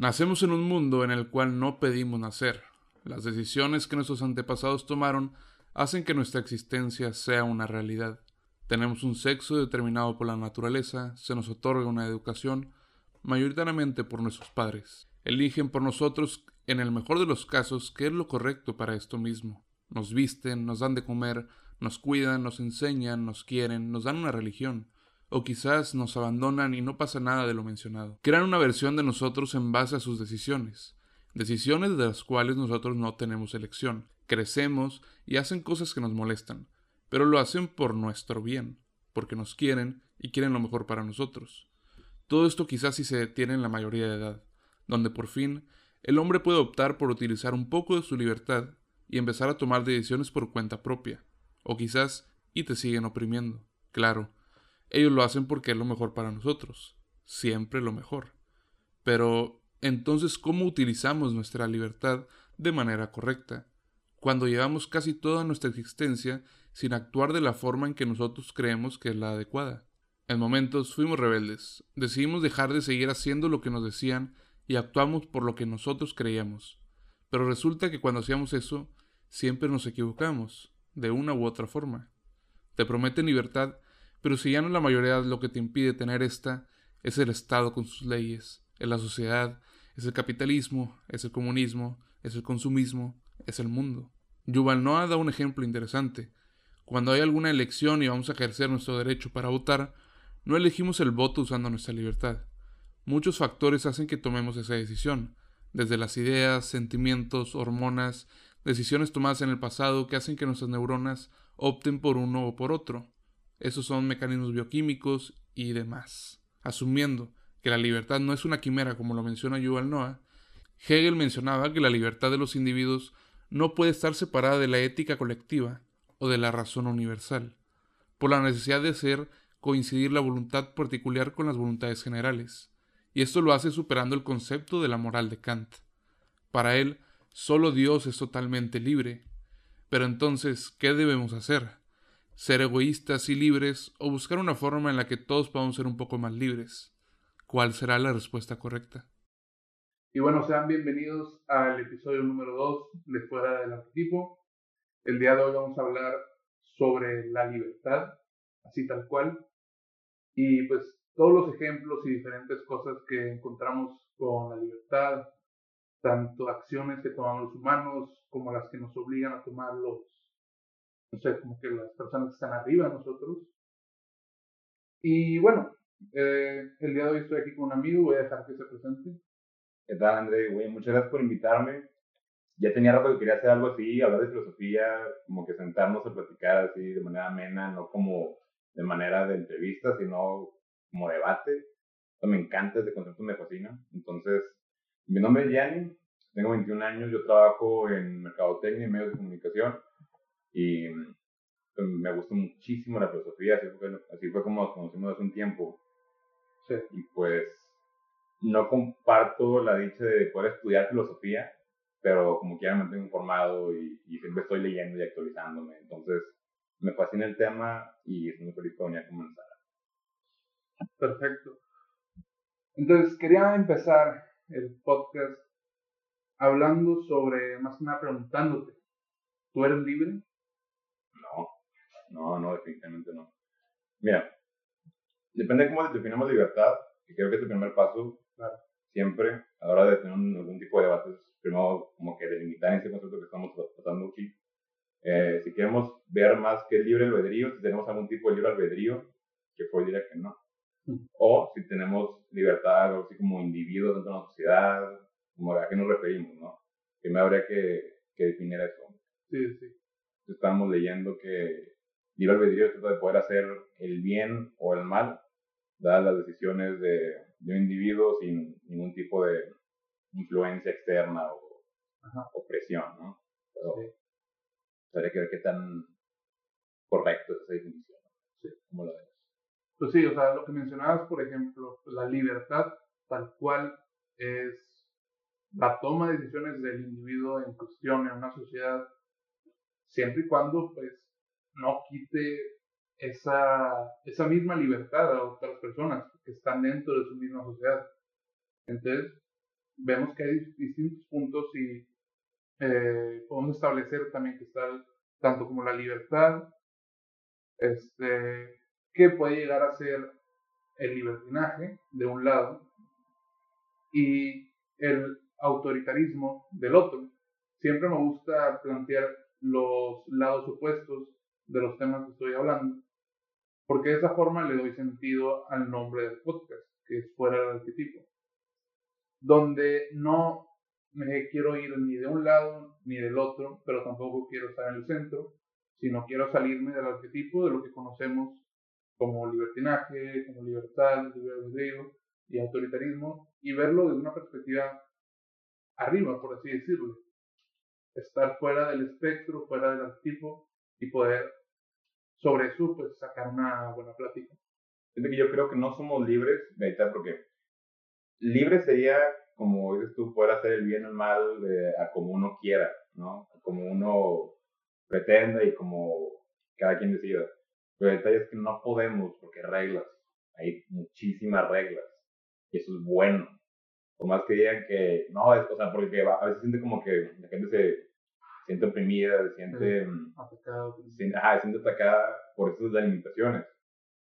Nacemos en un mundo en el cual no pedimos nacer. Las decisiones que nuestros antepasados tomaron hacen que nuestra existencia sea una realidad. Tenemos un sexo determinado por la naturaleza, se nos otorga una educación, mayoritariamente por nuestros padres. Eligen por nosotros, en el mejor de los casos, qué es lo correcto para esto mismo. Nos visten, nos dan de comer, nos cuidan, nos enseñan, nos quieren, nos dan una religión o quizás nos abandonan y no pasa nada de lo mencionado. Crean una versión de nosotros en base a sus decisiones, decisiones de las cuales nosotros no tenemos elección. Crecemos y hacen cosas que nos molestan, pero lo hacen por nuestro bien, porque nos quieren y quieren lo mejor para nosotros. Todo esto quizás si se detiene en la mayoría de edad, donde por fin el hombre puede optar por utilizar un poco de su libertad y empezar a tomar decisiones por cuenta propia, o quizás y te siguen oprimiendo. Claro, ellos lo hacen porque es lo mejor para nosotros, siempre lo mejor. Pero, entonces, ¿cómo utilizamos nuestra libertad de manera correcta? Cuando llevamos casi toda nuestra existencia sin actuar de la forma en que nosotros creemos que es la adecuada. En momentos fuimos rebeldes, decidimos dejar de seguir haciendo lo que nos decían y actuamos por lo que nosotros creíamos. Pero resulta que cuando hacíamos eso, siempre nos equivocamos, de una u otra forma. Te prometen libertad pero si ya no la mayoría lo que te impide tener esta, es el Estado con sus leyes, es la sociedad, es el capitalismo, es el comunismo, es el consumismo, es el mundo. Yuval Noah da un ejemplo interesante. Cuando hay alguna elección y vamos a ejercer nuestro derecho para votar, no elegimos el voto usando nuestra libertad. Muchos factores hacen que tomemos esa decisión, desde las ideas, sentimientos, hormonas, decisiones tomadas en el pasado que hacen que nuestras neuronas opten por uno o por otro. Esos son mecanismos bioquímicos y demás. Asumiendo que la libertad no es una quimera como lo menciona Yuval Noah, Hegel mencionaba que la libertad de los individuos no puede estar separada de la ética colectiva o de la razón universal, por la necesidad de hacer coincidir la voluntad particular con las voluntades generales, y esto lo hace superando el concepto de la moral de Kant. Para él, solo Dios es totalmente libre. Pero entonces, ¿qué debemos hacer? Ser egoístas y libres o buscar una forma en la que todos podamos ser un poco más libres? ¿Cuál será la respuesta correcta? Y bueno, sean bienvenidos al episodio número 2 de Fuera del Arquetipo. El día de hoy vamos a hablar sobre la libertad, así tal cual, y pues todos los ejemplos y diferentes cosas que encontramos con la libertad, tanto acciones que tomamos los humanos como las que nos obligan a tomar los no sé, como que las personas que están arriba de nosotros. Y bueno, eh, el día de hoy estoy aquí con un amigo, voy a dejar que se presente. ¿Qué tal, André? muchas gracias por invitarme. Ya tenía rato que quería hacer algo así, hablar de filosofía, como que sentarnos a platicar así de manera amena, no como de manera de entrevista, sino como debate. me encanta este concepto, me fascina. Entonces, mi nombre es Yanni, tengo 21 años, yo trabajo en mercadotecnia y medios de comunicación y pues, me gustó muchísimo la filosofía, así fue, así fue como nos conocimos hace un tiempo. Y pues no comparto la dicha de poder estudiar filosofía, pero como quiera me mantengo informado y, y, siempre estoy leyendo y actualizándome. Entonces me fascina el tema y estoy muy feliz por venir a comenzar. Perfecto. Entonces quería empezar el podcast hablando sobre, más que nada preguntándote, ¿tú eres libre? No, no, definitivamente no. Mira, depende de cómo definamos libertad, y creo que es el primer paso, siempre, a la hora de tener algún tipo de debates, primero como que delimitar ese concepto que estamos tratando aquí. Eh, si queremos ver más que libre albedrío, si tenemos algún tipo de libre albedrío, que fue diría que no. Mm. O si tenemos libertad, así como individuos dentro de la sociedad, como a qué nos referimos, ¿no? Primero habría que, que definir eso. Sí, sí. Estamos leyendo que libre albedrío trata de poder hacer el bien o el mal, dadas las decisiones de, un individuo sin ningún tipo de influencia externa o, presión, ¿no? Pero habría que ver qué tan correcto es esa definición. Sí. ¿Cómo lo ves? Pues sí, o sea, lo que mencionabas, por ejemplo, la libertad tal cual es la toma de decisiones del individuo en cuestión en una sociedad, siempre y cuando pues no quite esa, esa misma libertad a otras personas que están dentro de su misma sociedad. Entonces, vemos que hay distintos puntos y eh, podemos establecer también que está tanto como la libertad, este, que puede llegar a ser el libertinaje de un lado y el autoritarismo del otro. Siempre me gusta plantear los lados opuestos de los temas que estoy hablando, porque de esa forma le doy sentido al nombre del podcast, que es fuera del arquetipo, donde no me quiero ir ni de un lado ni del otro, pero tampoco quiero estar en el centro, sino quiero salirme del arquetipo de lo que conocemos como libertinaje, como libertad, libre y autoritarismo, y verlo desde una perspectiva arriba, por así decirlo. Estar fuera del espectro, fuera del arquetipo y poder sobre eso pues sacar una buena plática. yo creo que no somos libres, ahorita porque libre sería como dices tú, poder hacer el bien o el mal eh, a como uno quiera, ¿no? Como uno pretenda y como cada quien decida. Pero el detalle es que no podemos porque reglas, hay muchísimas reglas y eso es bueno. Por más que digan que no, es, o sea, porque a veces siente como que la gente se siente oprimida, se siente, mm, atacada, se, se siente atacada por esas limitaciones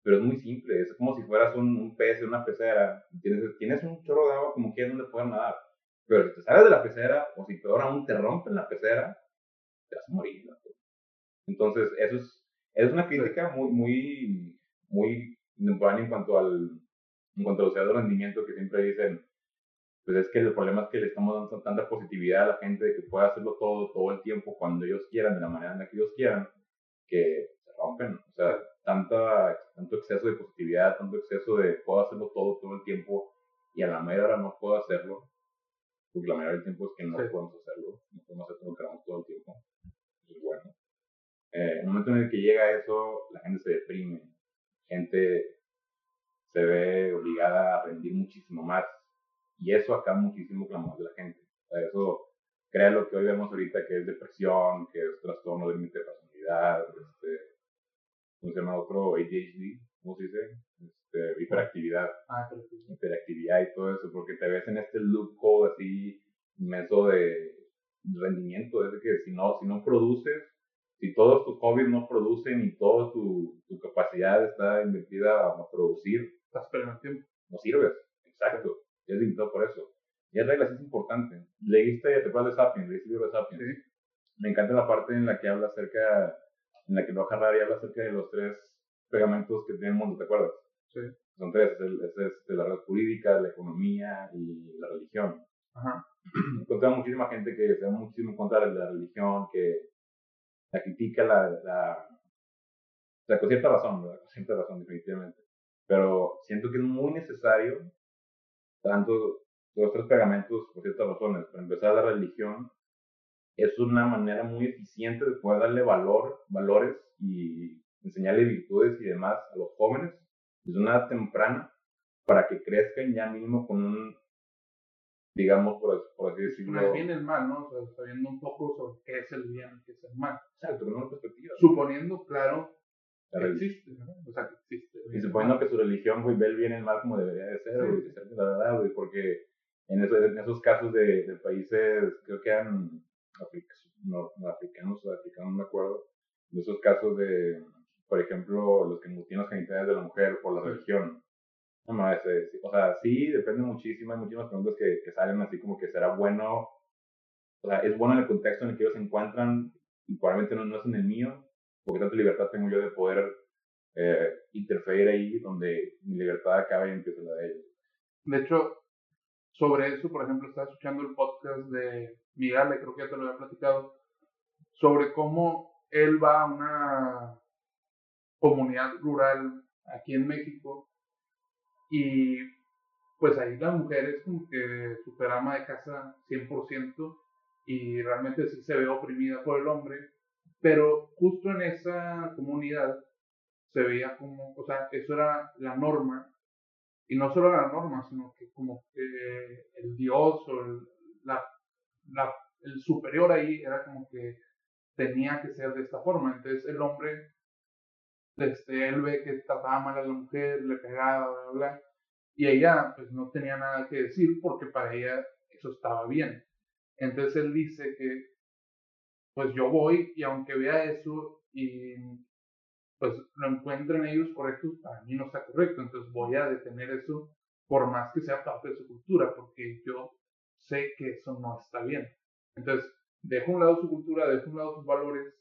pero es muy simple, es como si fueras un, un pez en una pecera, tienes, tienes un chorro de agua como quieres donde poder nadar, pero si te sales de la pecera, o si peor aún te rompen la pecera, te vas a morir. Entonces, eso es, es una crítica muy, muy, muy en cuanto al, en cuanto a los de rendimiento que siempre dicen, pues es que el problema es que le estamos dando tanta positividad a la gente de que pueda hacerlo todo, todo el tiempo, cuando ellos quieran, de la manera en la que ellos quieran, que se rompen. O sea, tanta, tanto exceso de positividad, tanto exceso de puedo hacerlo todo, todo el tiempo, y a la mayor hora no puedo hacerlo, porque la mayoría del tiempo es que no podemos hacerlo, no podemos hacer todo lo que queramos todo el tiempo. es bueno. Eh, en el momento en el que llega eso, la gente se deprime, gente se ve obligada a rendir muchísimo más, y eso acaba muchísimo la de la gente. eso crea lo que hoy vemos ahorita, que es depresión, que es trastorno de límite de personalidad, este, ¿cómo se llama? Otro ADHD, ¿cómo se dice? Este, hiperactividad. Ah, hiperactividad y todo eso, porque te ves en este loop code así inmenso de rendimiento, es de que si no, si no produces, si todos tus hobbies no producen y toda tu, tu capacidad está invertida a producir, estás perdiendo tiempo. No sirves, exacto, es limitado por eso. Y es reglas es importante. Leíste te de Sapiens, leíste el libro de Sapiens. Sí. Me encanta la parte en la que habla acerca en la que Noah Harari habla acerca de los tres pegamentos que tiene el mundo, ¿te acuerdas? Sí. Son tres, es, es, la red jurídica, la economía y la religión. Ajá. Encontré muchísima gente que se da muchísimo en contra de la religión, que la critica, la, la, o sea, con cierta razón, ¿verdad? Con cierta razón, definitivamente. Pero siento que es muy necesario, tanto los tres pegamentos, por ciertas razones. Para empezar, la religión es una manera muy eficiente de poder darle valor, valores y enseñarle virtudes y demás a los jóvenes desde una edad temprana para que crezcan ya mismo con un, digamos, por, así decirlo. El bien y el mal, ¿no? O sea, sabiendo un poco sobre qué es el bien y qué es el mal. Exacto, con una perspectiva. Suponiendo, claro, que existe, ¿no? O sea, que existe. Y suponiendo que su religión, güey, ve el bien y el mal como debería de ser, güey, de ser la verdad, güey, porque en, en esos casos de, de países, creo que han no, africanos o africanos, no me acuerdo, de esos casos de, por ejemplo, los que mutilan los genitales de la mujer por la religión. No, no, ese, o sea, sí, depende muchísimo, hay muchísimas preguntas que, que salen así como que será bueno, o sea, es bueno en el contexto en el que ellos se encuentran y probablemente no, no es en el mío, porque tanta libertad tengo yo de poder eh, interferir ahí donde mi libertad acaba y empieza la de ellos. De hecho, sobre eso, por ejemplo, estaba escuchando el podcast de Miguel, creo que ya te lo había platicado, sobre cómo él va a una comunidad rural aquí en México y pues ahí la mujer es como que super ama de casa 100% y realmente sí se ve oprimida por el hombre, pero justo en esa comunidad se veía como, o sea, eso era la norma y no solo la norma, sino que como que el dios o el, la, el superior ahí era como que tenía que ser de esta forma. Entonces el hombre, este, él ve que trataba mal a la mujer, le pegaba, bla, bla, bla. Y ella pues no tenía nada que decir porque para ella eso estaba bien. Entonces él dice que, pues yo voy y aunque vea eso y pues lo encuentren ellos correcto, para mí no está correcto. Entonces voy a detener eso por más que sea parte de su cultura, porque yo sé que eso no está bien. Entonces, dejo un lado su cultura, dejo un lado sus valores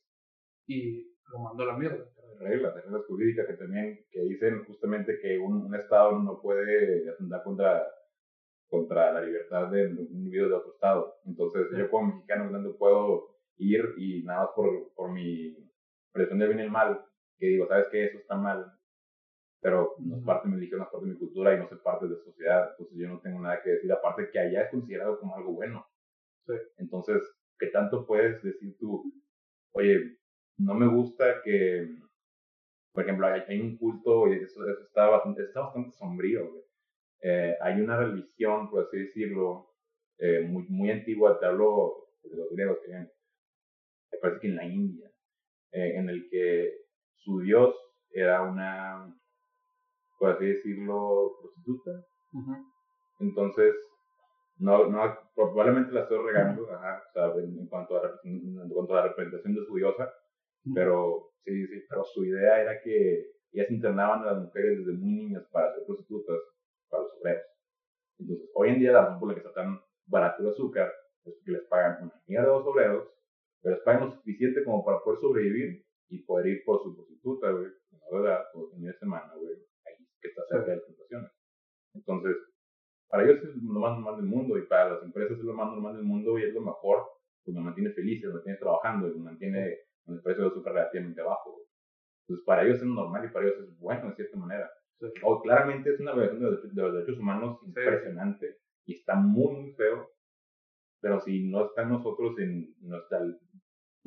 y lo mando a la mierda. Reglas, reglas jurídicas que también que dicen justamente que un, Estado no puede atentar contra, contra la libertad de un individuo de otro Estado. Entonces, yo como mexicano no puedo ir y nada más por, por mi presión de bien y mal, que digo, ¿sabes qué? Eso está mal, pero no es parte de mi religión, no es parte de mi cultura y no soy parte de la sociedad, entonces yo no tengo nada que decir, aparte que allá es considerado como algo bueno. Entonces, ¿qué tanto puedes decir tú? Oye, no me gusta que, por ejemplo, hay, un culto, y eso, está, bastante, está bastante sombrío, eh, hay una religión, por así decirlo, eh, muy, muy antigua, te hablo de los griegos, que me parece que en la India, eh, en el que su dios era una por así decirlo, prostituta. Entonces, no, no, probablemente la estoy regando, ajá, o sea, en, cuanto a, en cuanto a la representación de su diosa, pero sí, sí, pero su idea era que ellas internaban a las mujeres desde muy niñas para ser prostitutas para los obreros. Entonces, hoy en día la razón por la que está tan barato el azúcar es porque les pagan una amiga de los obreros, pero les pagan lo suficiente como para poder sobrevivir y poder ir por su prostituta, güey, una verdad, por fin de semana, güey, que está cerca de las situaciones. Entonces, para ellos es lo más normal del mundo y para las empresas es lo más normal del mundo y es lo mejor, pues me mantiene feliz, me mantiene trabajando y me mantiene con el precio de azúcar relativamente bajo. Entonces, para ellos es normal y para ellos es bueno, de cierta manera. O claramente es una violación de, los derechos humanos impresionante y está muy, muy feo. Pero si no está en nosotros, en nuestra,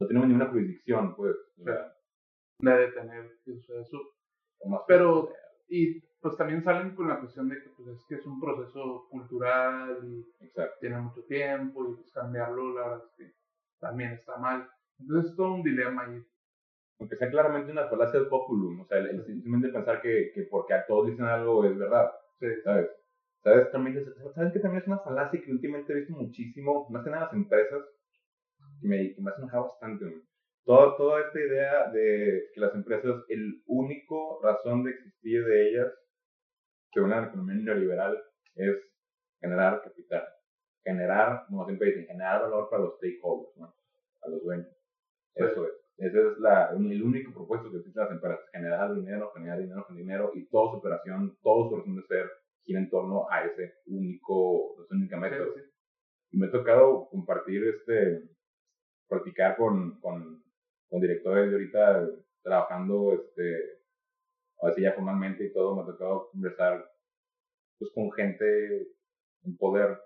no tenemos ninguna jurisdicción, pues. O sea, de detener eso. Pero y pues también salen con la cuestión de que pues, es que es un proceso cultural y tiene mucho tiempo y pues cambiarlo la verdad es que también está mal. Entonces es todo un dilema ahí. Aunque sea claramente una falacia del populum, o sea, el, simplemente pensar que, que, porque a todos dicen algo es verdad, sí. ¿sabes? ¿Sabes? También, ¿Sabes que también es una falacia que últimamente he visto muchísimo, más que nada las empresas, que me, me hace enojar bastante, Toda, toda esta idea de que las empresas, el único razón de existir de ellas, según la economía neoliberal, es generar capital. Generar, como siempre dicen, generar valor para los stakeholders, ¿no? a los dueños. Eso es. Ese es la, el único propuesto que existen las empresas, generar dinero, generar dinero, generar dinero, y toda su operación, todo su razón de ser gira en torno a ese único, esa única meta. Y me ha tocado compartir este, practicar con, con con directores de ahorita trabajando, este, así ya formalmente y todo, me ha tocado conversar pues con gente en poder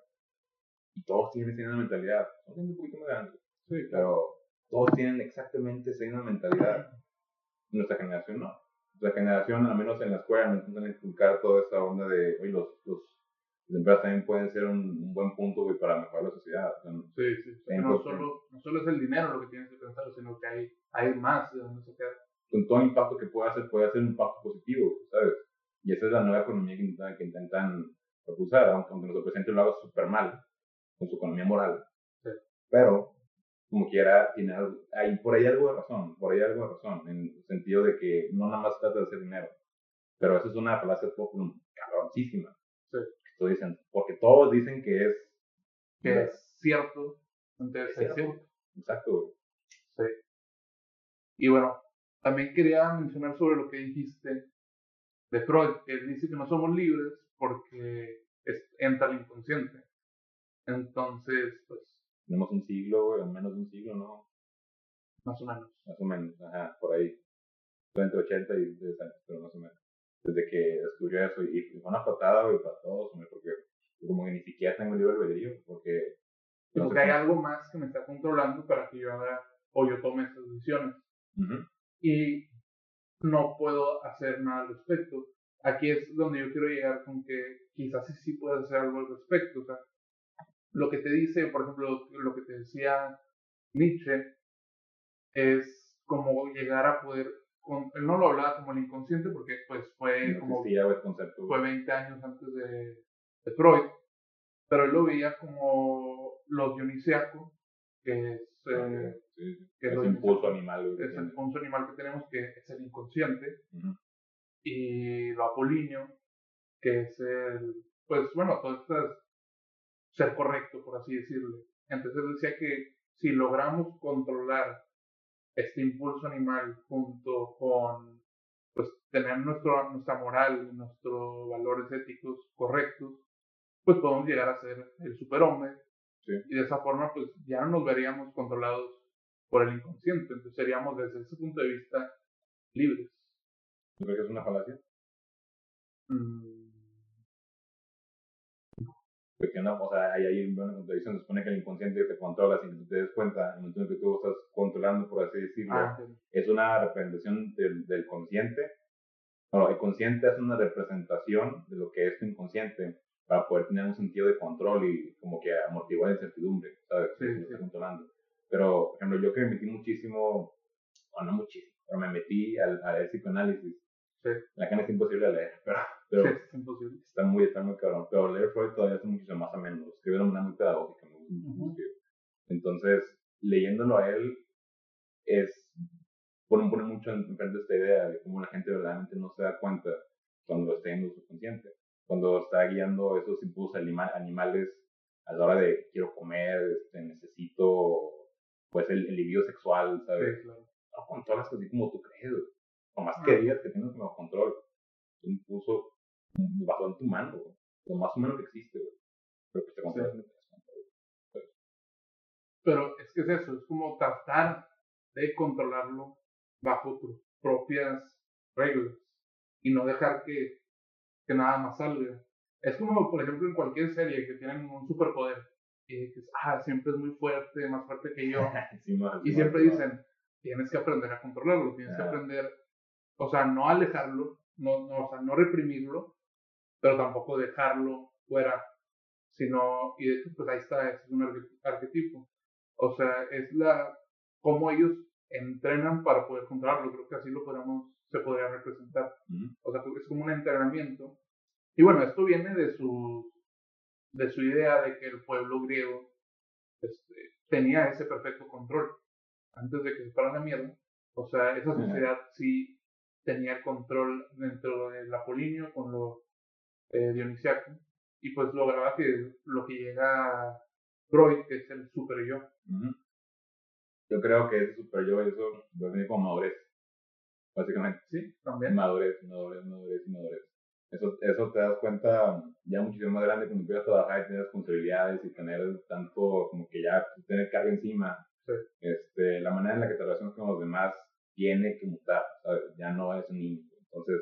y todos tienen esa misma mentalidad. Son un poquito más grandes, sí, pero todos tienen exactamente esa misma mentalidad. Nuestra generación no. Nuestra generación, al menos en la escuela, me intentan inculcar toda esa onda de, oye, los, los las empresas también pueden ser un, buen punto para mejorar la sociedad. sí, sí. No solo, no solo es el dinero lo que tienes que pensar, sino que hay, hay más de donde sacar. Con todo el impacto que puede hacer, puede hacer un impacto positivo, ¿sabes? Y esa es la nueva economía que intentan, que intentan propulsar, aunque, aunque nuestro presidente lo haga súper mal, con su economía moral. Sí. Pero, como quiera, tiene hay por ahí algo de razón, por ahí algo de razón, en el sentido de que no nada más trata de hacer dinero. Pero esa es una falacia poco cabroncísima. Sí dicen, porque todos dicen que es, que es cierto, entonces es cierto. Exacto. Sí. Y bueno, también quería mencionar sobre lo que dijiste de Freud, que él dice que no somos libres porque entra el inconsciente. Entonces, pues... Tenemos un siglo, o menos de un siglo, ¿no? Más o menos. Más o menos, ajá, por ahí. Entre 80 y 10 años, pero más o menos desde que descubrió eso. Y, fue una patada, güey, para todos, porque como que ni siquiera tengo libre albedrío, porque... Porque hay algo más que me está controlando para que yo haga o yo tome esas decisiones. Y no puedo hacer nada al respecto. Aquí es donde yo quiero llegar con que quizás sí, sí puedes hacer algo al respecto. O sea, lo que te dice, por ejemplo, lo que te decía Nietzsche, es como llegar a poder él no lo hablaba como el inconsciente porque pues fue como fue 20 años antes de, de, Freud pero él lo veía como lo dionisiaco, que es, eh, que es, el impulso animal. Es el impulso animal que tenemos, que es el inconsciente, y lo apolíneo, que es el, pues bueno, todo esto es ser correcto, por así decirlo. Entonces decía que si logramos controlar este impulso animal junto con pues tener nuestro, nuestra moral, nuestros valores éticos correctos, pues podemos llegar a ser el superhombre. Y de esa forma, pues ya no nos veríamos controlados por el inconsciente. Entonces seríamos desde ese punto de vista libres. ¿Tú crees que es una falacia? Mm, porque no, o sea, hay ahí una contradicción, se supone que el inconsciente te controla sin que te des cuenta, en el momento en que tú estás controlando, por así decirlo, ah, es una representación del, del consciente. Bueno, el consciente es una representación de lo que es tu inconsciente para poder tener un sentido de control y como que amortiguar la incertidumbre, ¿sabes? Sí, sí. controlando. Pero, por ejemplo, yo que me metí muchísimo, o no muchísimo, pero me metí al, al psicoanálisis. Sí. La cana es imposible de leer, pero pero es imposible. Está muy, está muy cabrón. Pero leer Freud todavía es muchísimo más ameno. Escribe de una manera muy pedagógica. Entonces, leyéndolo a él, es pone, pone mucho en frente esta idea de cómo la gente verdaderamente no se da cuenta cuando lo está en su subconsciente. Cuando está guiando esos impulsos animales a la hora de quiero comer, este, necesito pues el, el sexual, ¿sabes? Sí, claro. No controlas así como tú crees, o más que digas que tienes como control. Un impulso bajo en tu mano, Lo más humano que existe, Pero pues te controlas Pero es que es eso, es como tratar de controlarlo bajo tus propias reglas y no dejar que, que nada más salga. Es como, por ejemplo, en cualquier serie que tienen un superpoder y dices, ah, siempre es muy fuerte, más fuerte que yo. y siempre dicen, tienes que aprender a controlarlo, tienes que aprender, o sea, no alejarlo, no, no, o sea, no reprimirlo, pero tampoco dejarlo fuera, sino, y de hecho, pues ahí está, es un arquetipo. O sea, es la, cómo ellos entrenan para poder controlarlo, creo que así lo podemos, se podría representar. O sea, es como un entrenamiento. Y bueno, esto viene de su, de su idea de que el pueblo griego este, tenía ese perfecto control antes de que se fuera la mierda. O sea, esa sociedad sí tenía control dentro del Apolinio con los eh, dionisiaco, y pues lograba que lo que llega Freud, que es el super yo. Yo creo que ese super yo, eso a venir con madurez, básicamente. Sí, también. Madurez, madurez, madurez, madurez. Eso, eso te das cuenta ya muchísimo más grande cuando empiezas a trabajar y tienes responsabilidades y tener tanto como que ya tener carga encima. Este, la manera en la que te relacionas con los demás tiene que mutar, ¿sabes? Ya no es un niño. Entonces,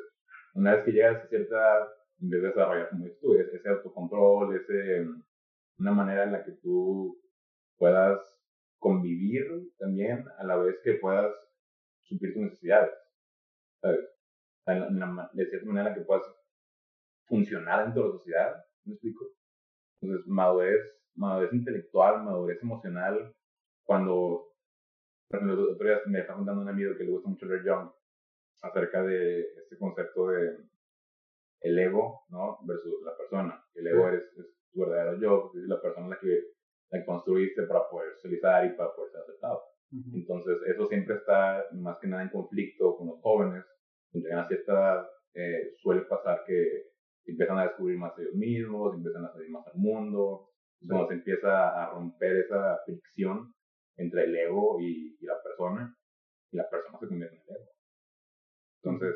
una vez que llegas a cierta en vez de desarrollar, como dices tú, ese autocontrol, ese, una manera en la que tú puedas convivir también a la vez que puedas suplir tus necesidades, de cierta manera que puedas funcionar dentro de la sociedad, ¿me explico? Entonces, madurez, madurez intelectual, madurez emocional, cuando, me está contando un amigo que le gusta mucho leer Young acerca de este concepto de el ego, ¿no? Versus la persona. El ego es, tu verdadero yo, es la persona la que, la construiste para poder socializar y para poder ser aceptado. Entonces, eso siempre está más que nada en conflicto con los jóvenes. Cuando llegan a cierta edad, eh, suele pasar que empiezan a descubrir más ellos mismos, empiezan a salir más al mundo. Entonces, se empieza a romper esa fricción entre el ego y, y la persona, y la persona se convierte en el ego. Entonces,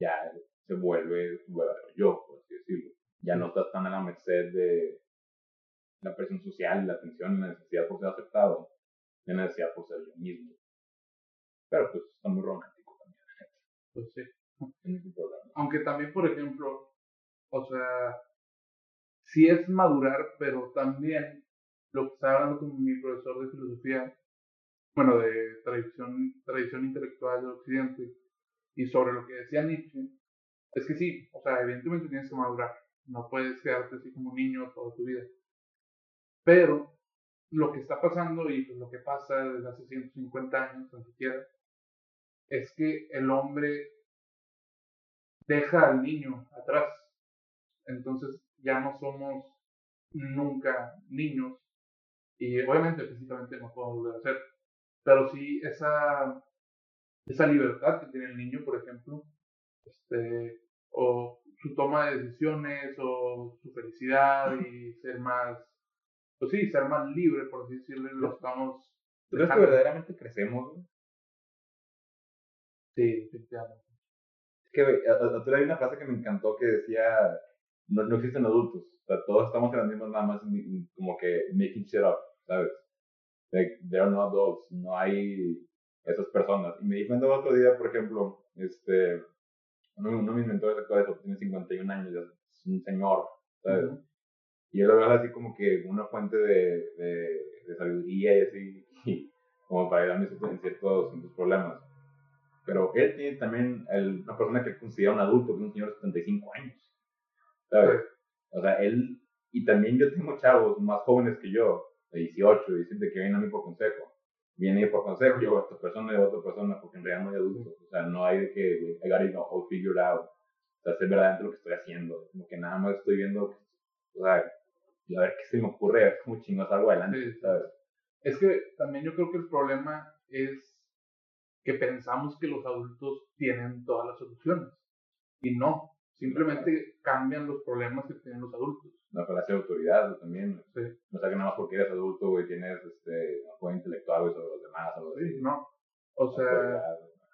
ya se vuelve tu verdadero yo, por así decirlo. Ya no estás tan a la merced de la presión social, la atención, la necesidad por ser aceptado, la necesidad por ser yo mismo. Pero pues está muy romántico también. Pues sí. Aunque también, por ejemplo, o sea, sí es madurar, pero también lo que estaba hablando con mi profesor de filosofía, bueno, de tradición, tradición intelectual de Occidente, y sobre lo que decía Nietzsche, es que sí, o sea, evidentemente tienes que madurar. No puedes quedarte así como niño toda tu vida. Pero lo que está pasando y pues, lo que pasa desde hace 150 años, ni siquiera, es que el hombre deja al niño atrás. Entonces ya no somos nunca niños y obviamente físicamente no podemos volver a hacer, pero sí esa, esa libertad que tiene el niño, por ejemplo, este, o su toma de decisiones o su felicidad y ser más, pues sí, ser más libre, por así decirlo, lo estamos... ¿Tú crees que verdaderamente crecemos? Sí, definitivamente. Es que, güey, hay una frase que me encantó que decía, no, no existen adultos, o sea, todos estamos en las mismas nada más como que making shit up, ¿sabes? Like, there are no adults, no hay esas personas. Y me di cuenta otro día, por ejemplo, este, uno, uno de mis mentores actuales tiene 51 años, es un señor, ¿sabes? Y yo lo veo así como que una fuente de, de, de sabiduría y así, y como para ayudarme en ciertos, en problemas. Pero él tiene también el, una persona que considera un adulto, que es un señor de 75 años, ¿sabes? O sea, él, y también yo tengo chavos más jóvenes que yo, de 18, 17, que vienen a mí por consejo viene por consejo, yo a otra persona y a otra persona, porque en realidad no hay adultos. O sea, no hay de que I got it all figured out. O sea, sé verdaderamente lo que estoy haciendo. Como que nada más estoy viendo, o sea, y a ver qué se me ocurre, a ver cómo chingos algo adelante, ¿sabes? Es que también yo creo que el problema es que pensamos que los adultos tienen todas las soluciones. Y no. Simplemente cambian los problemas que tienen los adultos. Una falacia de autoridad también. Sí. No sea que nada más porque eres adulto, güey, tienes este, apoyo intelectual sobre los demás. O sí, no. O sea,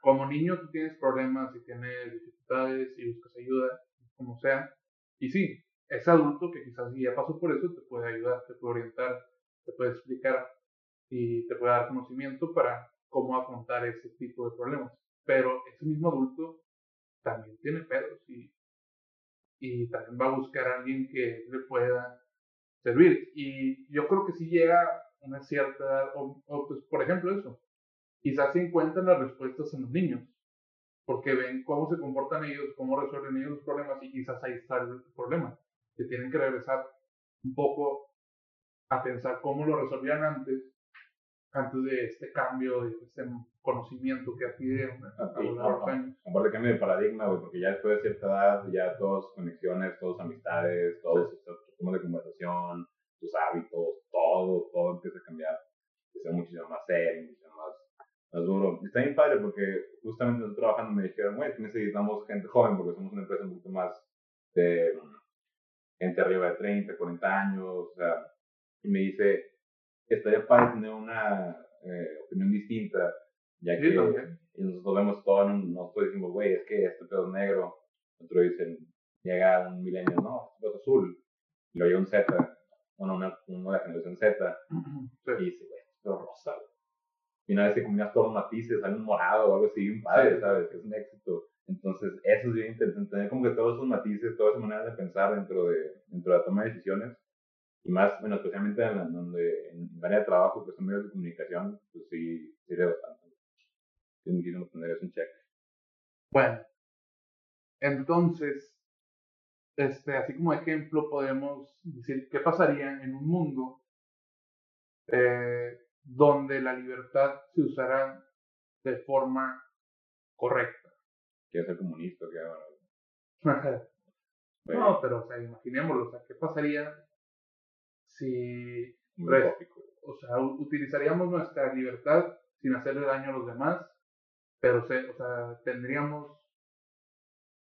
como niño tú tienes problemas y tienes dificultades y buscas ayuda, como sea. Y sí, ese adulto que quizás ya pasó por eso te puede ayudar, te puede orientar, te puede explicar y te puede dar conocimiento para cómo afrontar ese tipo de problemas. Pero ese mismo adulto también tiene pedos y y también va a buscar a alguien que le pueda servir. Y yo creo que si llega una cierta edad, o, pues por ejemplo eso, quizás se encuentran las respuestas en los niños, porque ven cómo se comportan ellos, cómo resuelven ellos los problemas y quizás ahí está el problema, que tienen que regresar un poco a pensar cómo lo resolvían antes, antes de este cambio, de este conocimiento que adquirieron a, lo largo años. Aparte cambio de paradigma, güey, porque ya después de cierta edad, ya todas conexiones, todas amistades, todos sí. tus de conversación, tus hábitos, todo, todo empieza a cambiar. Sea muchísimo más serio, muchísimo más, más duro. Y está bien padre porque justamente nosotros trabajando me dijeron, güey, necesitamos gente joven porque somos una empresa un poquito más de gente arriba de 30, 40 años, o sea, y me dice, estaría padre tener una eh, opinión distinta ya que y nosotros vemos todo, nosotros decimos, güey, es que este pedo es negro. Otros dicen, llega un milenio, no, este pedo es azul. Y luego llega un Z, bueno, una, una de la generación Z, y dice, güey, este pedo es rosa, Y una vez que combinas todos los matices, sale un morado o algo así, un padre, ¿sabes? Que es un éxito. Entonces, eso es bien interesante, tener como que todos esos matices, todas esas maneras de pensar dentro de, dentro de la toma de decisiones. Y más, bueno, especialmente en, donde, en el área de trabajo, que son medios de comunicación, pues sí, sirve bastante quisimos poner un check. Bueno, entonces, este, así como ejemplo, podemos decir qué pasaría en un mundo eh, donde la libertad se usara de forma correcta. Quiero ser comunista, que No, pero o sea, imaginémoslo, o sea, ¿qué pasaría si o sea, utilizaríamos nuestra libertad sin hacerle daño a los demás pero, o sea, tendríamos,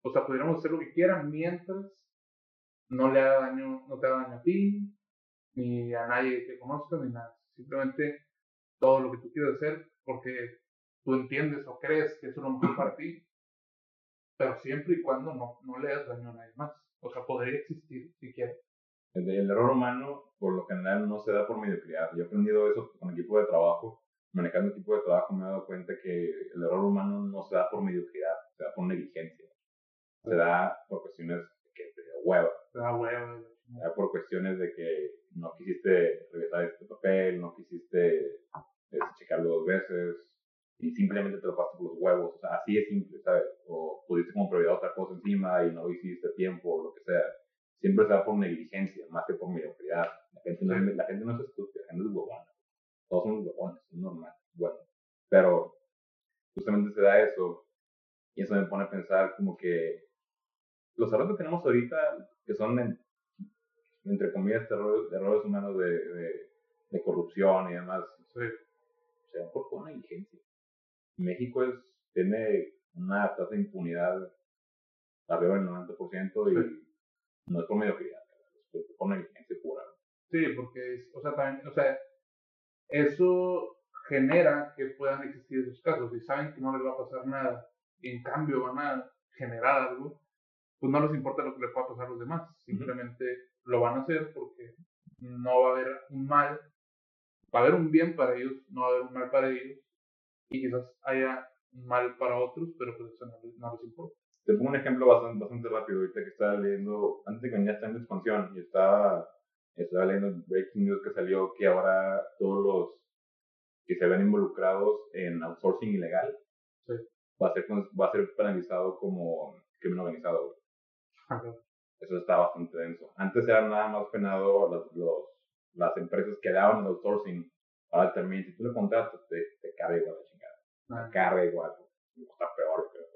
o sea, podríamos hacer lo que quieran mientras no le haga daño, no te haga daño a ti, ni a nadie que conozcas, ni nada. Simplemente todo lo que tú quieres hacer porque tú entiendes o crees que eso es lo mejor para ti, pero siempre y cuando no, no le hagas daño a nadie más. O sea, podría existir si quieres. El, el, error humano, por lo general, no se da por mediocridad. Yo he aprendido eso con equipo de trabajo manejando el tipo de trabajo me he dado cuenta que el error humano no se da por mediocridad, se da por negligencia. Se da por cuestiones que te hueva. Te da hueva. Se da por cuestiones de que no quisiste revisar este papel, no quisiste este, checarlo dos veces y simplemente te lo pasaste por los huevos. O sea, así es simple, ¿sabes? O pudiste como prioridad otra cosa encima y no lo hiciste a tiempo o lo que sea. Siempre se da por negligencia, más que por mediocridad. La gente no, la gente no es estúpida, la gente es huevona todos son huevones, es normal, bueno, pero justamente se da eso y eso me pone a pensar como que los errores que tenemos ahorita, que son entre comillas, errores, errores humanos de, de, de, corrupción y demás, Sí. se dan por una negligencia. México es, tiene una tasa de impunidad arriba del 90% y Sí. No es por mediocridad, es por negligencia pura. Sí, porque, es- o sea, también, o sea, eso genera que puedan existir esos casos. Y saben que no les va a pasar nada, y en cambio van a generar algo, pues no les importa lo que le pueda pasar a los demás. Simplemente lo van a hacer porque no va a haber un mal, va a haber un bien para ellos, no va a haber un mal para ellos, y quizás haya un mal para otros, pero pues eso no, les- no les importa. Te pongo un ejemplo bastante, bastante rápido ahorita que estaba leyendo, antes de que venía esta en expansión, y estaba, estaba leyendo el Breaking News que salió que ahora todos los que se ven involucrados en outsourcing ilegal Sí. va, a ser, va a ser penalizado como crimen organizado. Ajá. Eso está bastante denso. Antes era nada más penado los, los- las empresas que daban el outsourcing. Ahora también, si tú le contratas, te, te carga igual la chingada Nada. carga igual, está peor, creo.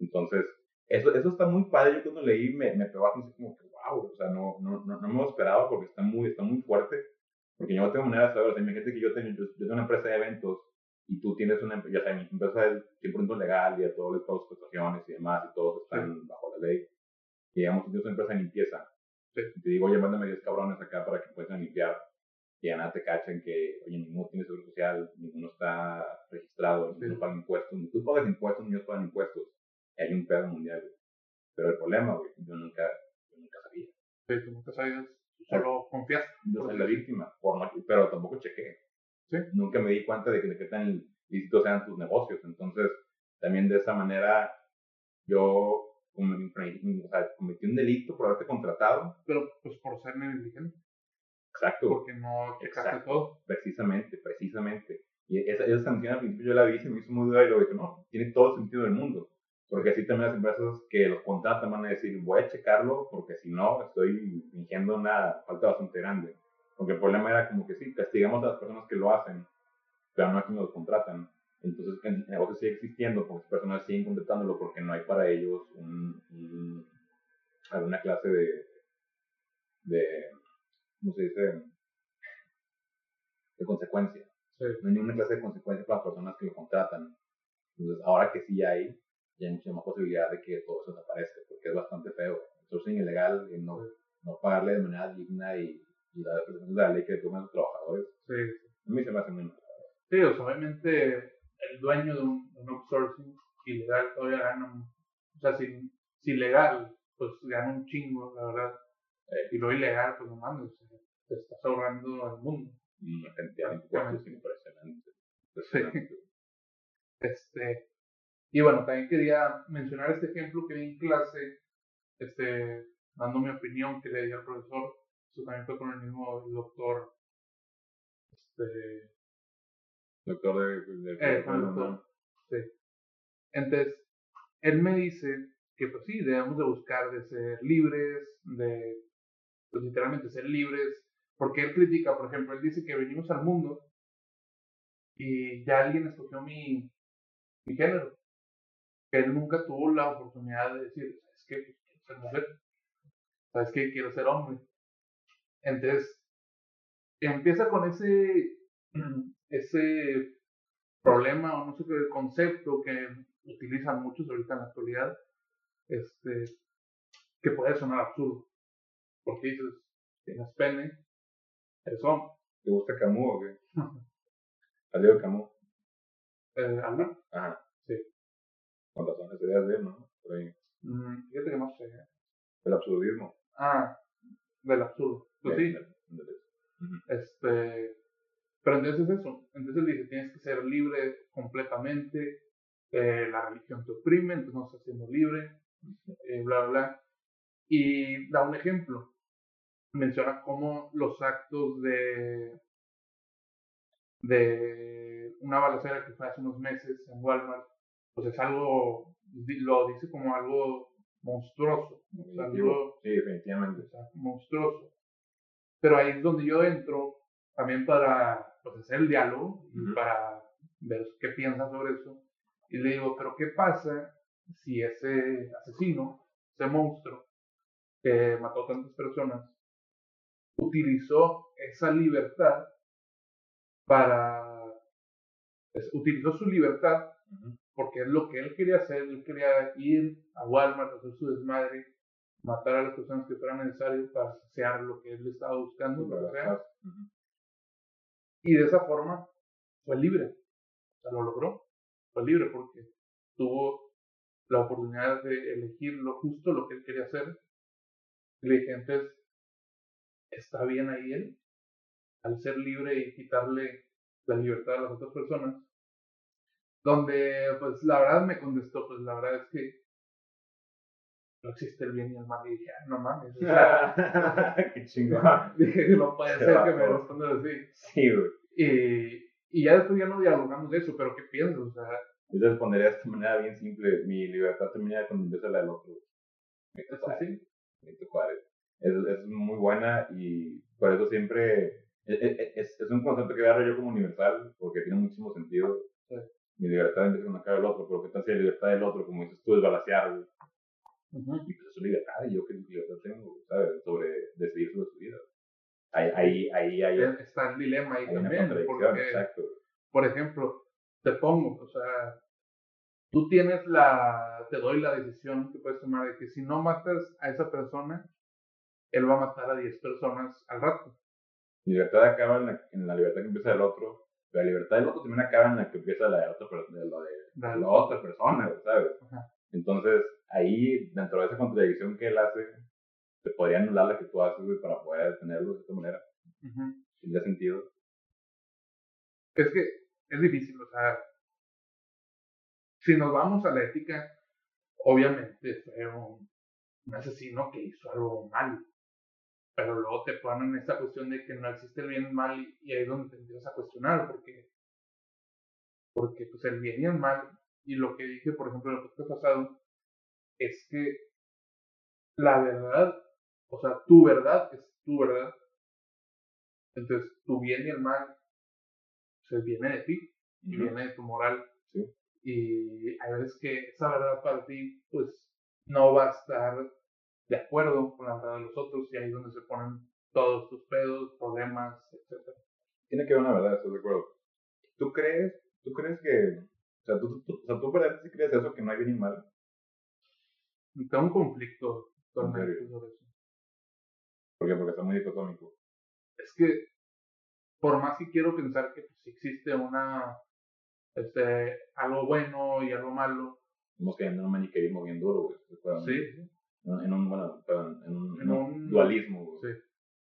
Entonces, eso, eso está muy padre. Yo cuando leí me, me pegó así como que, wow, o sea, no, no, no, no me lo esperaba porque está muy, está muy fuerte. Porque yo no tengo manera de saber, o sea, imagínate que yo tengo, yo, yo tengo una empresa de eventos y tú tienes una, empresa, ya sabes, mi empresa es 100% legal y a todos pago sus prestaciones y demás y todos están bajo la ley. Y digamos, tú tienes una empresa de limpieza. Sí. Y te digo, oye, mándame 10 cabrones acá para que puedan limpiar. Y ya nada te cachan que, oye, ninguno tiene seguro social, ninguno está registrado, ninguno Sí. paga impuestos, ni tú pagas impuestos, ni ellos pagan impuestos. Hay un pedo mundial, güey. Pero el problema, güey, yo nunca, yo nunca sabía. Sí, tú nunca sabías, solo confías. Yo soy la víctima, por no, pero tampoco chequé. Sí. Nunca me di cuenta de que, de qué tan lícitos eran tus negocios. Entonces, también de esa manera, yo cometí, o sea, cometí un delito por haberte contratado. Pero pues por ser negligente, Exacto. porque no checaste Exacto. todo. Precisamente, precisamente. Y esa, esa sanción al principio yo la vi y se me hizo muy dura y luego dije, no, tiene todo el sentido del mundo. Porque así también las empresas que los contratan van a decir, voy a checarlo porque si no estoy fingiendo una falta bastante grande. Porque el problema era como que sí, castigamos a las personas que lo hacen, pero no a quienes los contratan. Entonces el negocio sigue existiendo porque las personas siguen contratándolo porque no hay para ellos un, un- alguna clase de, de, ¿cómo se dice? De consecuencia Sí. no hay ninguna clase de consecuencia para las personas que lo contratan. Entonces, ahora que sí hay, ya hay mucha más posibilidad de que todo eso desaparezca, porque es bastante feo. El sourcing ilegal, y no, no pagarle de manera digna y, y la representación de la ley que toman los trabajadores, Sí, a mí se me hace muy mal. sí o sea, obviamente el dueño de un, de un outsourcing ilegal todavía gana, un- o sea, si, si legal, pues gana un chingo, la verdad. Y lo ilegal, pues no mames, te estás ahorrando al mundo. Una cantidad de impuestos impresionante. impresionante. Este, y bueno, también quería mencionar este ejemplo que vi en clase, este, dando mi opinión que le di al profesor. Eso también fue con el mismo doctor. Este, Doctor de... de, de- eh, con el doctor. Sí. Entonces, él me dice que pues sí, debemos de buscar de ser libres, de pues, literalmente ser libres, porque él critica, por ejemplo, él dice que venimos al mundo y ya alguien escogió mi, mi género, que él nunca tuvo la oportunidad de decir, ¿sabes qué? Pues, quiero ser mujer, ¿sabes qué? Quiero ser hombre. Entonces, empieza con ese, ese problema o no sé qué concepto que utilizan muchos ahorita en la actualidad, este, que puede sonar absurdo. Porque dices, tienes pene, eres hombre. ¿Te gusta Camus o qué? De Camus. Eh. Ajá. Con razón, esa idea de él, ¿no? Por ahí. Mm, fíjate que no sé. ¿eh? El absurdismo. Ah, del absurdo. Pues sí, De- de- de- Ujú. este, pero entonces es eso. Entonces él dice, tienes que ser libre completamente, eh, la religión te oprime, entonces no estás siendo libre, eh, bla, bla, bla. Y da un ejemplo. Menciona cómo los actos de, de una balacera que fue hace unos meses en Walmart, pues es algo, lo dice como algo monstruoso, o sea, algo Sí, definitivamente. o sea, monstruoso. Pero ahí es donde yo entro también para pues, hacer el diálogo y Ujú. para ver qué piensa sobre eso. Y le digo, pero ¿qué pasa si ese asesino, ese monstruo que mató a tantas personas, utilizó esa libertad para, pues, utilizó su libertad porque es lo que él quería hacer, él quería ir a Walmart, hacer su desmadre, matar a las personas que fueran necesarias para saciar lo que él estaba buscando, Y de esa forma fue libre, o sea, lo logró, fue libre porque tuvo la oportunidad de elegir lo justo, lo que él quería hacer. Y le dije, entonces, ¿está bien ahí él? Al ser libre y quitarle la libertad a las otras personas. Donde, pues, la verdad me contestó, pues, la verdad es que no existe el bien y el mal. Y dije, ah, no mames. Qué chingón. dije, no puede ser que me respondas así. Sí, güey. Y, y ya después ya no dialogamos de eso, pero ¿qué piensas? O sea, yo te respondería de esta manera bien simple. Mi libertad termina cuando empieza la del otro. ¿Es así? Juárez. Es, es muy buena y por eso siempre e, e, e, es, es, un concepto que agarro yo como universal porque tiene muchísimo sentido. Mi libertad empieza cuando acaba el otro, pero que tal si la libertad del otro, como dices tú, es balancear. Y pues es libertad, y yo qué libertad tengo, ¿sabes? Sobre decidir sobre su vida. Ahí, ahí, ahí, ahí está el dilema ahí también. Porque, exacto. Por ejemplo, te pongo, o sea, tú tienes la, te doy la decisión que puedes tomar de que si no matas a esa persona, él va a matar a 10 personas al rato. Mi libertad acaba en la, en la libertad que empieza el otro, la libertad del otro también acaba en la que empieza la de, otra, de, lo de, de la otra persona, ¿sabes? Entonces, ahí, dentro de esa contradicción que él hace, te podría anular la que tú haces, para poder detenerlo de esta manera. ¿Tiene sentido? Es que es difícil, o sea, si nos vamos a la ética, obviamente fue un, asesino que hizo algo mal, pero luego te ponen esta cuestión de que no existe el bien y el mal y ahí es donde te empiezas a cuestionar, porque, porque pues el bien y el mal, y lo que dije, por ejemplo, en el podcast pasado, es que la verdad, o sea, tu verdad es tu verdad, entonces tu bien y el mal se viene de ti y viene de tu moral. Y hay veces que esa verdad para ti, pues, no va a estar de acuerdo con la verdad de los otros y ahí es donde se ponen todos tus pedos, problemas, etc. Tiene que haber una verdad, estoy de acuerdo. ¿Tú crees, tú crees que, o sea, tú, tú, o sea, tú sí crees eso, que no hay bien y mal? Tengo un conflicto sobre eso. ¿Por qué? Porque está muy dicotómico. Es que por más que quiero pensar que pues, existe una, este, algo bueno y algo malo. Estamos cayendo en un maniqueísmo bien duro, güey. Sí. En un, bueno, en un, en un, dualismo, güey. Sí.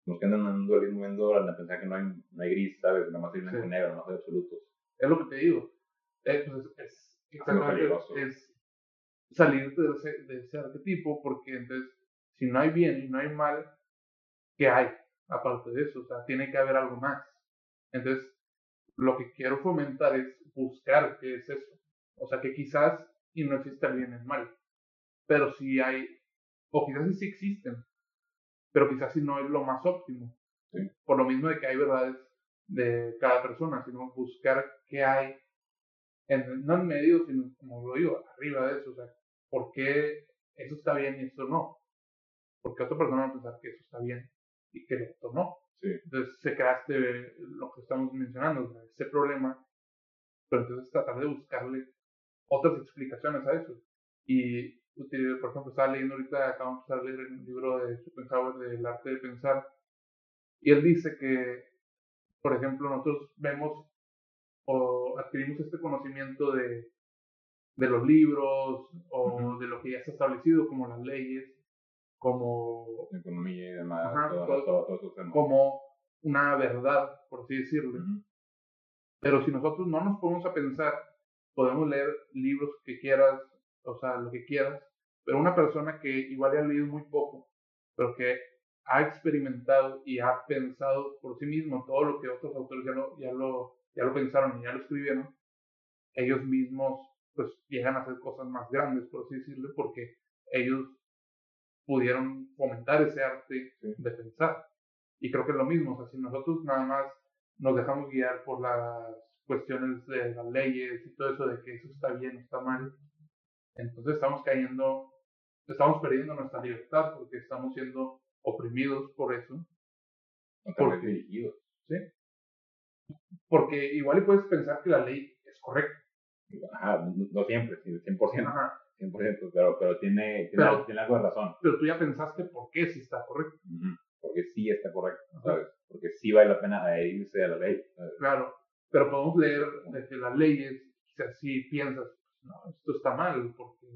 Estamos cayendo en un dualismo bien duro, en pensar que no hay, no hay gris, ¿sabes? Nada más hay blanco y negro, no hay absolutos. Es lo que te digo. Eh, pues es, exactamente, es salir de ese, de ese arquetipo, porque entonces, si no hay bien y no hay mal, ¿qué hay? Aparte de eso, o sea, tiene que haber algo más. Entonces, lo que quiero fomentar es buscar qué es eso. O sea, que quizás y no existe el bien y el mal, pero sí hay, o quizás sí existen, pero quizás sí no es lo más óptimo. Por lo mismo de que hay verdades de cada persona, sino buscar qué hay, en, no en medio, sino como lo digo, arriba de eso. O sea, ¿por qué eso está bien y eso no? Porque otra persona va a pensar que eso está bien y que esto no. Entonces se creaste lo que estamos mencionando, ese problema, pero entonces tratar de buscarle otras explicaciones a eso. Y, por ejemplo, estaba leyendo ahorita, acabamos de leer el libro de Schopenhauer del arte de pensar, y él dice que, por ejemplo, nosotros vemos o adquirimos este conocimiento de, de los libros o de lo que ya está establecido, como las leyes, como economía y demás, como una verdad, por así decirlo. Pero si nosotros no nos ponemos a pensar, podemos leer libros que quieras, o sea, lo que quieras, pero una persona que igual ha leído muy poco, pero que ha experimentado y ha pensado por sí mismo todo lo que otros autores ya lo, ya lo, ya lo pensaron y ya lo escribieron, ellos mismos pues llegan a hacer cosas más grandes, por así decirlo, porque ellos pudieron fomentar ese arte de pensar. Y creo que es lo mismo, o sea, si nosotros nada más nos dejamos guiar por las cuestiones de las leyes y todo eso de que eso está bien o está mal, entonces estamos cayendo, estamos perdiendo nuestra libertad porque estamos siendo oprimidos por eso. Porque- dirigidos. ¿sí? Porque igual y puedes pensar que la ley es correcta. Ajá, no, no siempre, sí, 100%, Ajá. 100%, pero, pero tiene, tiene, Pero- algo, tiene algo de razón. Pero tú ya pensaste por qué sí está correcto. Porque sí está correcto, Ajá. ¿sabes? Porque sí vale la pena adherirse a la ley. ¿sabes? Claro. Pero podemos leer de que las leyes, quizás si piensas, no, esto está mal, porque,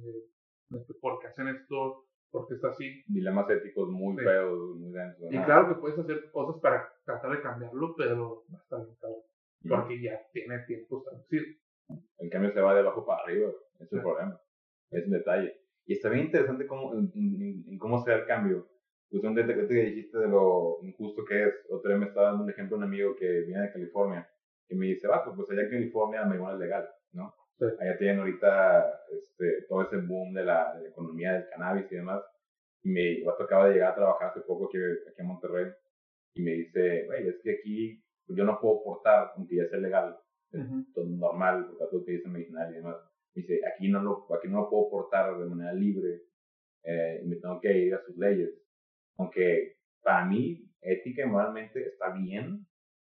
porque hacen esto, porque está así. Dilemas éticos muy Sí. feos, muy densos. Y claro que puedes hacer cosas para tratar de cambiarlo, pero va a estar bien Ujú. porque ya tiene tiempo establecido. El cambio se va de abajo para arriba, es el Sí. problema. Es un detalle. Y está bien interesante cómo, en, en- en cómo se da el cambio. Pues un detalle que dijiste de lo injusto que es. Otro día me estaba dando un ejemplo un amigo que viene de California y me dice, vato, pues allá en California la marihuana es legal, ¿no? Sí. Allá tienen ahorita este, todo ese boom de la, de la economía del cannabis y demás. Y me acaba de llegar a trabajar hace poco aquí, aquí en Monterrey y me dice, güey, es que aquí yo no puedo portar, aunque ya sea legal, Ujú. todo normal, porque todo utiliza medicinal y demás. Me dice, aquí no lo, aquí no lo puedo portar de manera libre eh, y me tengo que ir a sus leyes. Aunque para mí, ética y moralmente está bien,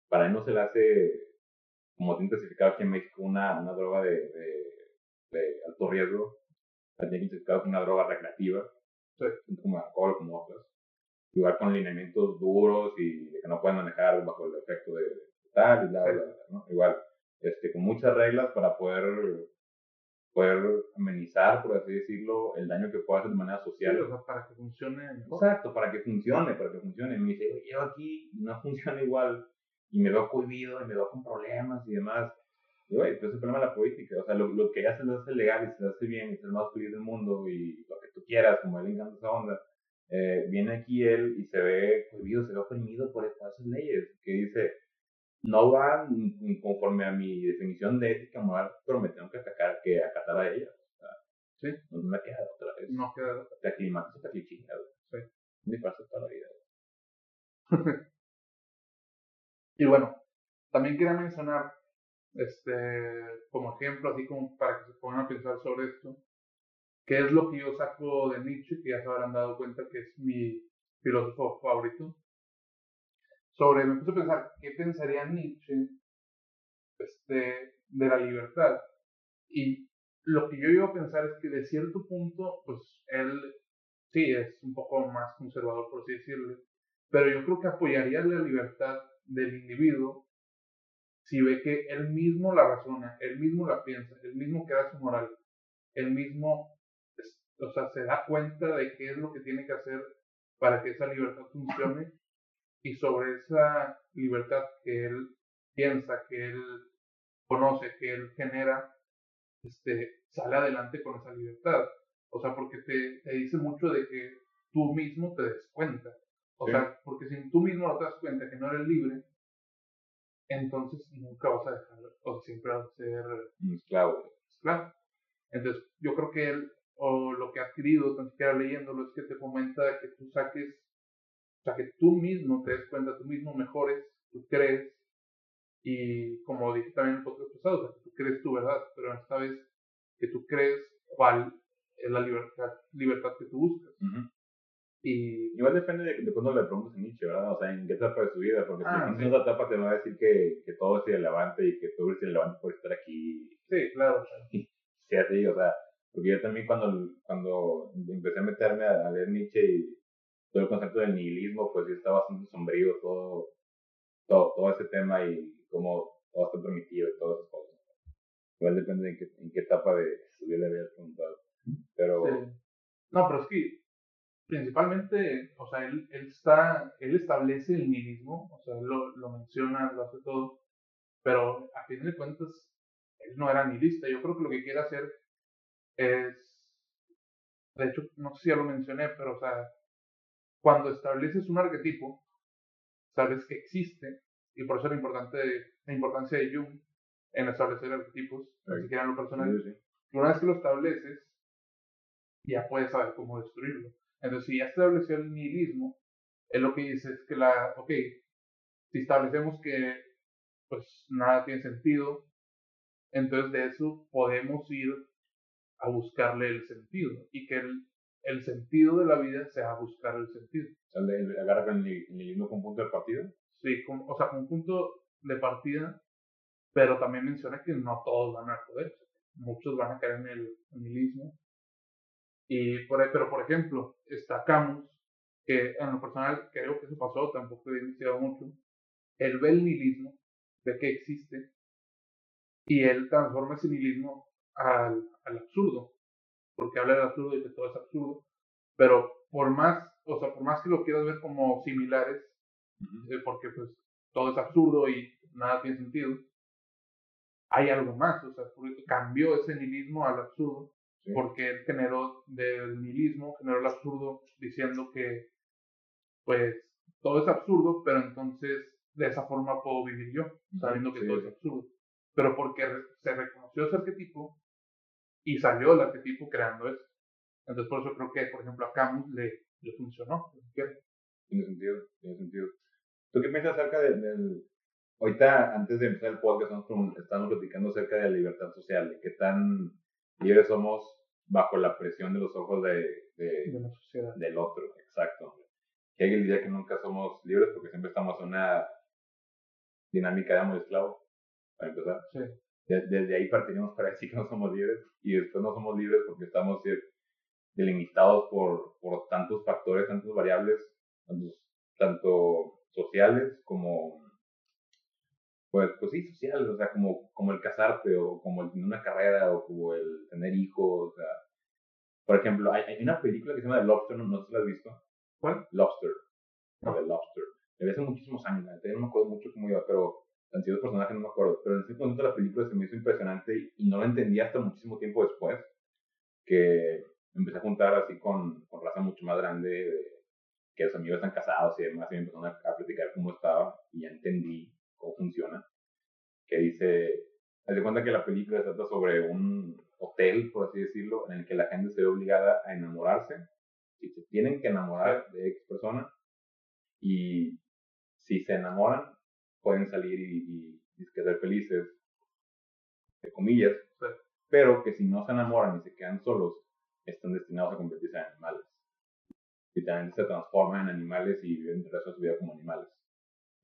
para él no se le hace, como tiene clasificado aquí en México, una, una droga de, de, de alto riesgo, la tiene clasificado como una droga recreativa, Sí. como alcohol como otras. Igual con lineamientos duros y de que no pueden manejar bajo el efecto de tal y bla, bla, Sí. bla, ¿no? Igual, este, con muchas reglas para poder, poder amenizar, por así decirlo, el daño que puede hacer de manera Sí, social. o sea, para que funcione mejor. Exacto, para que funcione, para que funcione. Me dice, yo aquí no funciona igual y me veo cohibido y me veo con problemas y demás. Y güey, pues es el problema de la política. O sea, lo, lo que ya se le hace legal y se le hace bien y es el más feliz del mundo y lo que tú quieras, como él le encanta esa onda. eh, viene aquí él y se ve cohibido, se ve oprimido por estas leyes que dice, no va conforme a mi definición de ética moral, pero me tengo que atacar, que acatar a ella. O sea, Sí. No me queda otra vez. No queda. Te aclimatas, te aclichingas. Sí. Ni pasa toda la vida. Y bueno, también quería mencionar, este, como ejemplo, así como para que se pongan a pensar sobre esto, que es lo que yo saco de Nietzsche, que ya se habrán dado cuenta que es mi filósofo favorito. Sobre, me puse a pensar, ¿qué pensaría Nietzsche este, de la libertad? Y lo que yo iba a pensar es que de cierto punto, pues él sí es un poco más conservador, por así decirlo, pero yo creo que apoyaría la libertad del individuo si ve que él mismo la razona, él mismo la piensa, él mismo crea su moral, él mismo, o sea, se da cuenta de qué es lo que tiene que hacer para que esa libertad funcione y sobre esa libertad que él piensa, que él conoce, que él genera, este, sale adelante con esa libertad. O sea, porque te dice mucho de que tú mismo te des cuenta. O Sí. sea, porque si tú mismo no te das cuenta que no eres libre, entonces nunca vas a dejar, o siempre vas a ser Un esclavo. esclavo. Entonces, yo creo que él, o lo que ha adquirido, tan siquiera leyéndolo, es que te fomenta que tú saques, o sea, que tú mismo te des cuenta, tú mismo mejores, tú crees, y como dije también en el podcast pasado, o sea, que tú crees tu verdad, pero esta vez que tú crees cuál es la libertad, libertad que tú buscas. Y Igual depende de, de cuándo le preguntes a Nietzsche, ¿verdad? O sea, en qué etapa de su vida. Porque Ah, si sí. en otra etapa te va a decir que, que todo es irrelevante y que tú eres irrelevante por estar aquí. sí, claro, sea, Sí, así, o sea, porque yo también cuando, cuando empecé a meterme a, a leer Nietzsche y todo el concepto del nihilismo, pues sí está bastante sombrío todo, todo, todo ese tema y cómo todo está permitido y todas esas cosas. Igual depende de en qué, en qué etapa de su vida le habías preguntado. Pero, Sí. No, pero es que principalmente, o sea, él, él está, él establece el nihilismo, o sea, él lo, lo menciona, lo hace todo, pero a fin de cuentas, él no era nihilista. Yo creo que lo que quiere hacer es, de hecho, no sé si ya lo mencioné, pero, o sea, cuando estableces un arquetipo, sabes que existe, y por eso la, importante, la importancia de Jung en establecer arquetipos, ni Sí. siquiera en lo personal, sí, sí. una vez que lo estableces, ya puedes saber cómo destruirlo. Entonces, si ya estableció el nihilismo, él lo que dice es que la, ok, si establecemos que pues nada tiene sentido, entonces de eso podemos ir a buscarle el sentido y que el, el sentido de la vida sea buscar el sentido. O sea, le, el ni- el nihilismo como punto de partida. Sí, como- o sea, como un punto de partida, pero también menciona que no todos van a poder. Muchos van a caer en el nihilismo. Y por, ahí- pero, por ejemplo, está Camus, que en lo personal creo que eso pasó, tampoco he investigado mucho. Él ve el nihilismo, ve que existe, y él transforma ese nihilismo al, al absurdo, porque habla del absurdo y que todo es absurdo, pero por más, o sea, por más que lo quieras ver como similares, eh, porque pues todo es absurdo y nada tiene sentido, hay algo más, o sea, cambió ese nihilismo al absurdo, Sí. porque él generó del nihilismo, generó el absurdo diciendo que pues todo es absurdo, pero entonces de esa forma puedo vivir yo, sabiendo que Sí. todo es absurdo. Pero porque se reconoció ese arquetipo y salió el arquetipo creando eso. Entonces por eso creo que, por ejemplo, a Camus le, le funcionó. Tiene sentido, tiene sentido. ¿Tú qué piensas acerca del, del- Ahorita, antes de empezar el podcast, estamos platicando acerca de la libertad social, de qué tan libres somos bajo la presión de los ojos de, de- de la sociedad. del otro, exacto. Alguien diría que nunca somos libres porque siempre estamos en una dinámica de amo y esclavo, para empezar. Sí. De- desde ahí partimos para decir que no somos libres y después no somos libres porque estamos eh, delimitados por, por tantos factores, tantas variables, tantos- tanto sociales como, pues, pues sí, sociales, o sea, como, como el casarte o como el tener una carrera o como el tener hijos, o sea, por ejemplo, hay, hay una película que se llama The Lobster, no, no sé si la has visto. ¿Cuál? Lobster. No. The Lobster. Vi hace neta, yo no me acuerdo mucho cómo iba, pero cantidad de personajes no me acuerdo. Pero en ese momento la película se me hizo impresionante y no la entendí hasta muchísimo tiempo después, que empecé a juntar así con, con raza mucho más grande, de- que los amigos están casados y demás, y me empezaron a, a platicar cómo estaba y ya entendí funciona. Que dice, haz de cuenta que la película trata sobre un hotel, por así decirlo, en el que la gente se ve obligada a enamorarse y se tienen que enamorar de X persona y si se enamoran pueden salir y, y, y ser felices, de comillas, Sí. pero que si no se enamoran y se quedan solos, están destinados a convertirse en animales. Literalmente se transforman en animales y viven el resto de su vida como animales.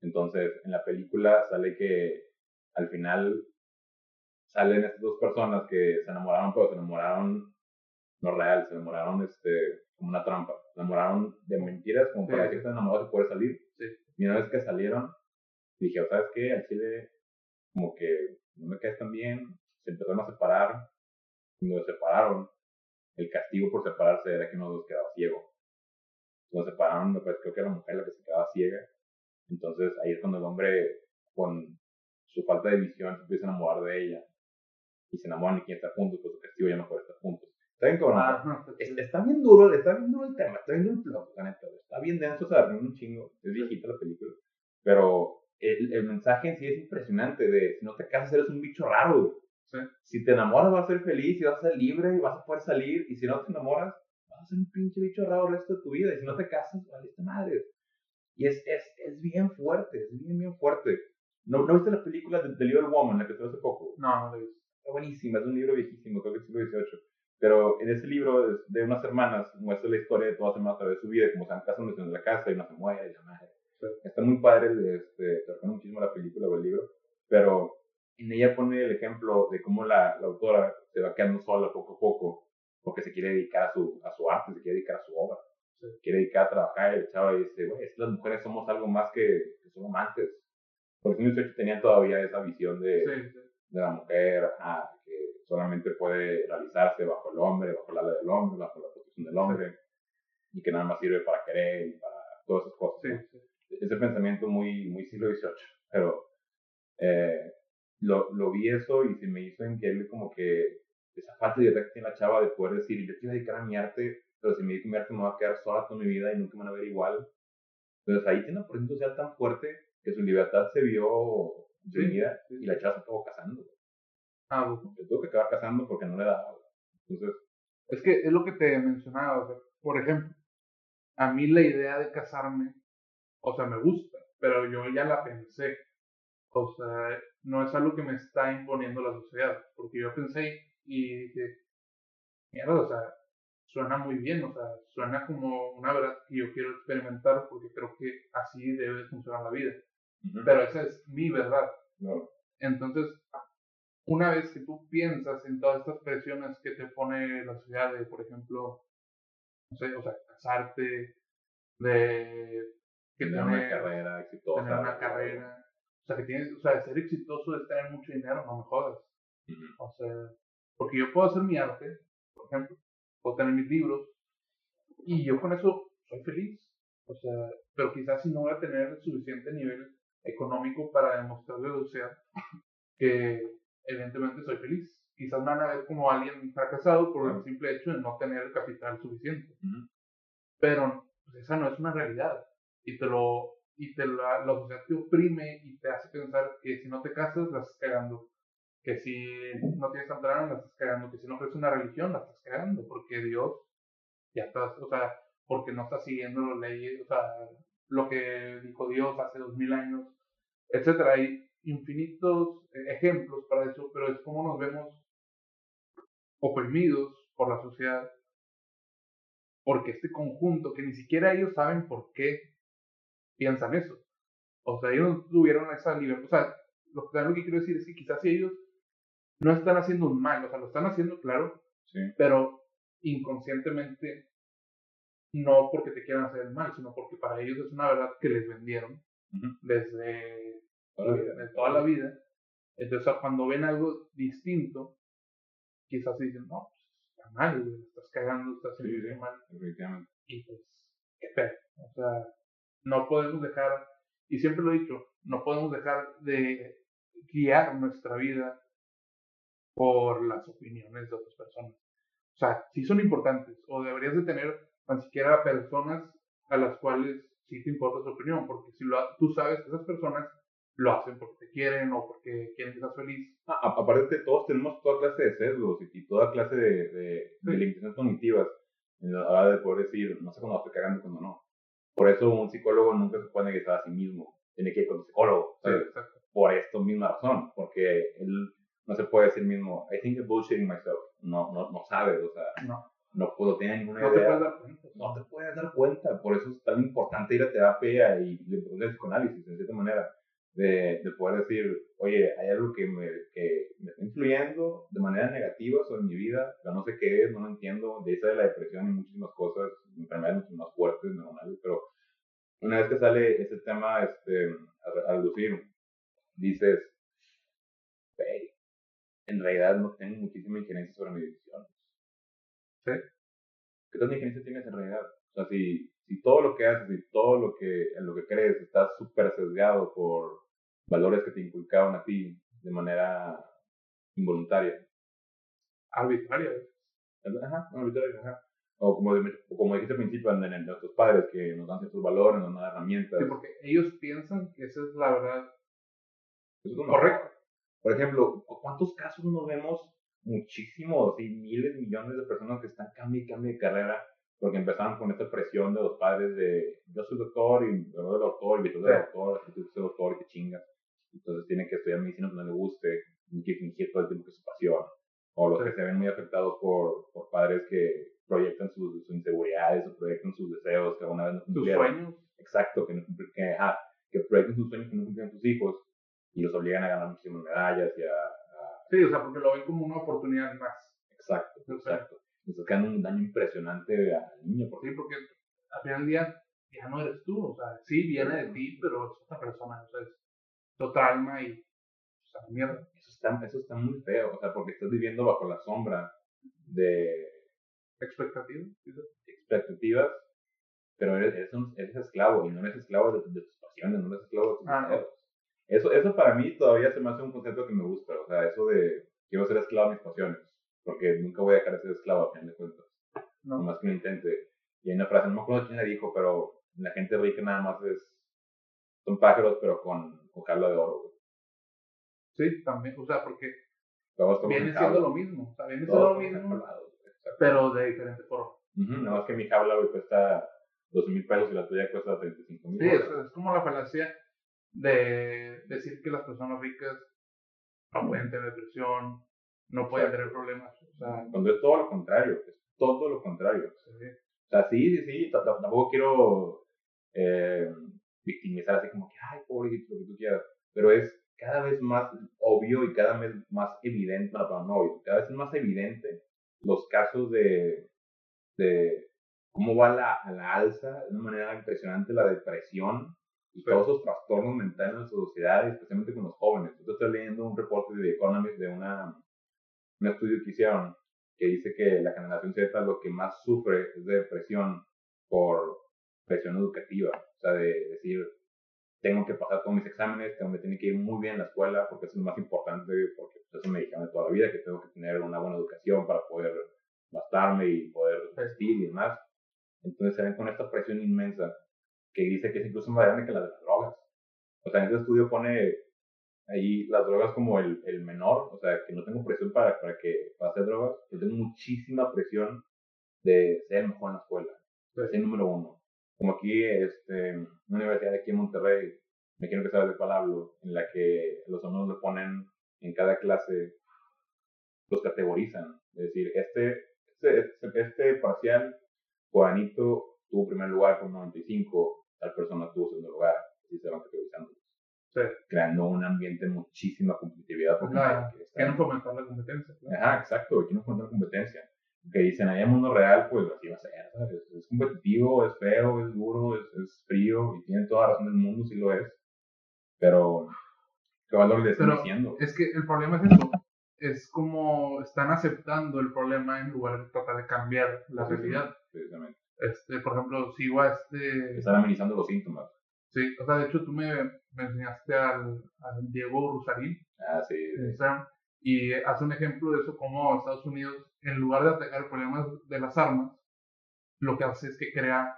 Entonces, en la película sale que al final salen estas dos personas que se enamoraron, pero se enamoraron no real, se enamoraron este, como una trampa. Se enamoraron de mentiras, como para Sí. decir que están enamorados y poder salir. Sí. Y una vez que salieron, dije, ¿sabes qué? Al chile, como que no me caes tan bien. Se empezaron a separar. Cuando se separaron, el castigo por separarse era que uno de los quedaba ciego. Cuando se separaron, me parece creo que era la mujer la que se quedaba ciega. Entonces ahí es cuando el hombre, con su falta de visión, se empieza a enamorar de ella. Y se enamoran y quieren estar juntos, pues su castigo ya no puede estar juntos. Está bien. Ah, no, está Es- chido. Está bien duro, está bien duro el tema, está bien duro el plot, la neta, güey. Está bien denso, se arruina un chingo. Es viejita la película. Pero el, el mensaje en sí es impresionante de si no te casas eres un bicho raro. Sí. Si te enamoras vas a ser feliz y vas a ser libre y vas a poder salir. Y si no te enamoras, vas a ser un pinche bicho raro el resto de tu vida. Y si no te casas, valiste madre. Y es, es, es bien fuerte, es bien, bien fuerte. ¿No, ¿no viste la película de The Little Woman, la que salió hace poco? No, no visto. Está buenísima, es un libro viejísimo, creo que es siglo XVIII. Pero en ese libro de unas hermanas muestra la historia de todas las hermanas a través de su vida, cómo se han casado en la casa y una se muere y la madre. Sí. Está muy padre, este, te recomiendo muchísimo la película o el libro, pero en ella pone el ejemplo de cómo la, la autora se va quedando sola poco a poco porque se quiere dedicar a su, a su arte, se quiere dedicar a su obra. Se quiere dedicar a trabajar el chavo dice, güey, es que las mujeres somos algo más que, que son amantes. Porque en 18 tenían todavía esa visión de, Sí, sí. de la mujer, ah, que solamente puede realizarse bajo el hombre, bajo el ala del hombre, bajo la protección del hombre, y que nada más sirve para querer y para todas esas cosas. Sí, sí. Ese pensamiento muy, muy siglo XVIII, pero eh, lo, lo vi eso y se me hizo increíble como que esa falta de que tiene la chava de poder decir, yo quiero dedicar a mi arte, pero si me mi arte me voy a quedar sola toda mi vida y nunca me van a ver igual. Entonces ahí tiene una presión social tan fuerte que su libertad se vio imprimida sí. y la chava se acabó casando Ah, bueno. se tuvo que acabar casando porque no le daba. Entonces, Es que es lo que te mencionaba, o sea, por ejemplo, a mí la idea de casarme, o sea, me gusta, pero yo ya la pensé. O sea, no es algo que me está imponiendo la sociedad, porque yo pensé y dije, mierda, o sea, suena muy bien, o sea, suena como una verdad que yo quiero experimentar porque creo que así debe funcionar la vida. Pero esa es mi verdad. No. Entonces, una vez que tú piensas en todas estas presiones que te pone la sociedad de, por ejemplo, no sé, o sea, casarte, de que tener una carrera exitosa. Tener una carrera. O sea, que tienes, o sea, ser exitoso es tener mucho dinero, no me jodas. O sea, porque yo puedo hacer mi arte, por ejemplo, puedo tener mis libros, y yo con eso soy feliz. O sea, pero quizás si no voy a tener suficiente nivel económico para demostrarle a sea que evidentemente soy feliz. Quizás me van a ver como alguien fracasado por el simple hecho de no tener el capital suficiente. Pero pues, esa no es una realidad. Y te lo y te la, la sociedad te oprime y te hace pensar que si no te casas, la estás cagando. Que si no tienes tanta la estás cagando. Que si no crees una religión, la estás cagando. Porque Dios ya estás, o sea, porque no estás siguiendo las leyes, o sea, lo que dijo Dios hace dos mil años, etcétera. Hay infinitos ejemplos para eso, pero es como nos vemos oprimidos por la sociedad, porque este conjunto, que ni siquiera ellos saben por qué piensan eso. O sea, ellos no tuvieron esa libertad. O sea, lo, que quiero decir es que quizás ellos no están haciendo un mal, o sea, lo están haciendo, claro, pero inconscientemente no porque te quieran hacer el mal, sino porque para ellos es una verdad que les vendieron desde toda la vida. Entonces, cuando ven algo distinto, quizás dicen, no, pues está mal, estás cagando, estás haciendo mal. Y pues, qué. O sea, no podemos dejar, y siempre lo he dicho, no podemos dejar de guiar nuestra vida por las opiniones de otras personas. O sea, sí son importantes, o deberías de tener ni siquiera personas a las cuales sí te importa su opinión, porque si lo, tú sabes que esas personas lo hacen porque te quieren o porque quieren que seas feliz. Ah, aparte, todos tenemos toda clase de sesgos y, toda clase de, de, limitaciones cognitivas en la hora de poder decir, no sé cuándo estoy cagando y cuándo no. Por eso un psicólogo nunca se puede negociar a sí mismo. Tiene que ir con un psicólogo. por esta misma razón. Porque él no se puede decir mismo, I think I'm bullshitting myself. No, no, no sabe, o sea. No no, puedo tener ninguna no idea. Te puedes dar cuenta. No te puedes dar cuenta. Por eso es tan importante ir a terapia y el psicoanálisis, en cierta manera, de, de, poder decir, oye, hay algo que me, que me está influyendo de manera negativa sobre mi vida, pero no sé qué es, no lo entiendo. De esa de la depresión y muchísimas cosas, enfermedades mucho más fuertes, neuronales, pero una vez que sale ese tema este, a, a reducir, dices, en realidad no tengo muchísima injerencia sobre mi decisión ¿Sí? ¿Qué tanta injerencia tienes en realidad? O sea, si, si todo lo que haces y todo lo que, en lo que crees está súper sesgado por valores que te inculcaban a ti de manera involuntaria. Arbitraria. Ajá, arbitraria, ajá. O como, como dijiste al principio, de, nuestros padres que nos dan ciertos valores, nos dan herramientas. Sí, porque ellos piensan que esa es la verdad Eso es correcta. Por ejemplo, ¿cuántos casos nos vemos muchísimos y miles, millones de personas que están cambiando y cambiando de carrera porque empezaron con esta presión de los padres de yo soy doctor y yo soy doctor y yo soy doctor, y soy doctor y que chinga. Entonces tienen que estudiar medicina que no le guste, y que fingir todo el tiempo que es su pasión. O los que se ven muy afectados por, por padres que proyectan sus, inseguridades o proyectan sus deseos que alguna vez no cumplieron. Sus sueños. Exacto, que, que, que proyectan sus sueños que no cumplieron sus hijos y los obligan a ganar muchísimas medallas y a Sí, o sea, porque lo ven como una oportunidad más. Exacto, exacto. Le quedando un daño impresionante al niño. Por sí, porque al final del día ya no eres tú, o sea, sí viene de ti, pero es otra persona, o sea, es otra alma y, o sea, mierda. Eso está, eso está muy feo, o sea, porque estás viviendo bajo la sombra de expectativas, expectativas, pero eres, eres, esclavo y no eres esclavo de, tus pasiones, no eres esclavo de tus ah, deseos. Eso, eso para mí todavía se me hace un concepto que me gusta, o sea, eso de quiero ser esclavo de mis pasiones, porque nunca voy a dejar de ser esclavo a fin de cuentas, no. más que lo intente. Y hay una frase, no me acuerdo quién la dijo, pero la gente rica nada más es, son pájaros, pero con, con de oro. Sí, también, o sea, porque viene siendo lo mismo, o sea, viene siendo lo mismo, pero de diferente forma. nada más que mi jaula, güey, cuesta 12 mil pesos y la tuya cuesta 35 mil. Sí, es, es como la falacia de decir que las personas ricas no pueden tener depresión, no pueden tener problemas. O sea, Cuando es todo lo contrario, es todo lo contrario. O sea, sí, sí, sí, tampoco quiero eh, victimizar así como que, ay, pobrecito, lo que tú quieras. Pero es cada vez más obvio y cada vez más evidente, no, no obvio, cada vez es más evidente los casos de, de cómo va la, a la alza de una manera impresionante la depresión y todos esos trastornos mentales en la sociedad, especialmente con los jóvenes. Yo estoy leyendo un reporte de The Economist de una, un estudio que hicieron que dice que la generación Z lo que más sufre es de depresión por presión educativa. O sea, de decir, tengo que pasar todos mis exámenes, tengo que tener que ir muy bien a la escuela porque es lo más importante, porque pues, eso me dijeron de toda la vida, que tengo que tener una buena educación para poder bastarme y poder vestir y demás. Entonces se ven con esta presión inmensa que dice que es incluso más grande que la de las drogas. O sea, en este estudio pone ahí las drogas como el, el menor, o sea, que no tengo presión para, para que pase drogas, yo tengo muchísima presión de ser mejor en la escuela, de ser número uno. Como aquí, este, una universidad aquí en Monterrey, me quiero sabes de cuál hablo, en la que los alumnos le ponen en cada clase, los categorizan. Es decir, este, este, este, este parcial, Juanito tuvo primer lugar con 95, tal persona tuvo segundo lugar, y se van categorizando. Sí. Creando un ambiente de muchísima competitividad. Porque claro, quieren fomentar la competencia. Ajá, exacto, quieren fomentar la competencia. Que dicen, ahí en mundo real, pues así va a ser, Es competitivo, es feo, es duro, es, es frío, y tiene toda la razón del mundo, sí lo es. Pero, ¿qué valor le están diciendo? Es que el problema es eso. Es como están aceptando el problema en lugar de tratar de cambiar la realidad. Precisamente. Este, por ejemplo, si igual este... Están amenizando los síntomas. Sí, o sea, de hecho tú me, me enseñaste al, al, Diego Rusarín. Ah, sí. y hace un ejemplo de eso, como Estados Unidos, en lugar de atacar el problema de las armas, lo que hace es que crea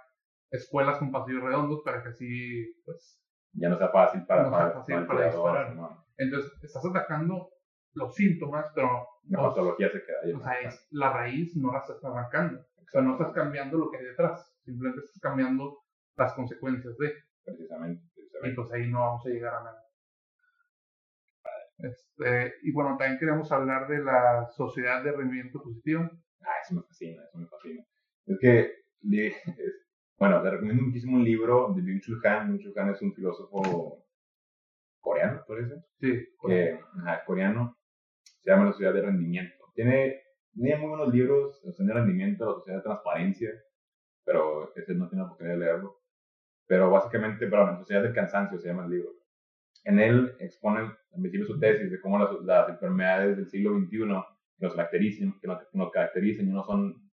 escuelas con pasillos redondos para que así, pues... Ya no sea fácil para, para, disparar. Entonces, estás atacando los síntomas, pero... La patología se queda ahí. O sea, es, la raíz no la estás arrancando. O sea, no estás cambiando lo que hay detrás, simplemente estás cambiando las consecuencias de. Precisamente, Y pues ahí no vamos a llegar a nada. Este, y bueno, también queríamos hablar de la sociedad de rendimiento positivo. Ah, eso me fascina, eso me fascina. Es que, bueno, le recomiendo muchísimo un libro de Byung Chul Han. Byung Chul Han es un filósofo coreano, parece. Sí, coreano. coreano. Se llama La Sociedad de Rendimiento. Tiene tiene muy buenos libros, Sociedad de Rendimiento, La Sociedad de Transparencia, pero ese no tiene la oportunidad de leerlo. Pero básicamente, perdón, La Sociedad del Cansancio se llama el libro. En él expone, en principio, su tesis de cómo las, las enfermedades del siglo XXI que nos caracterizan, que nos, caracterizan no son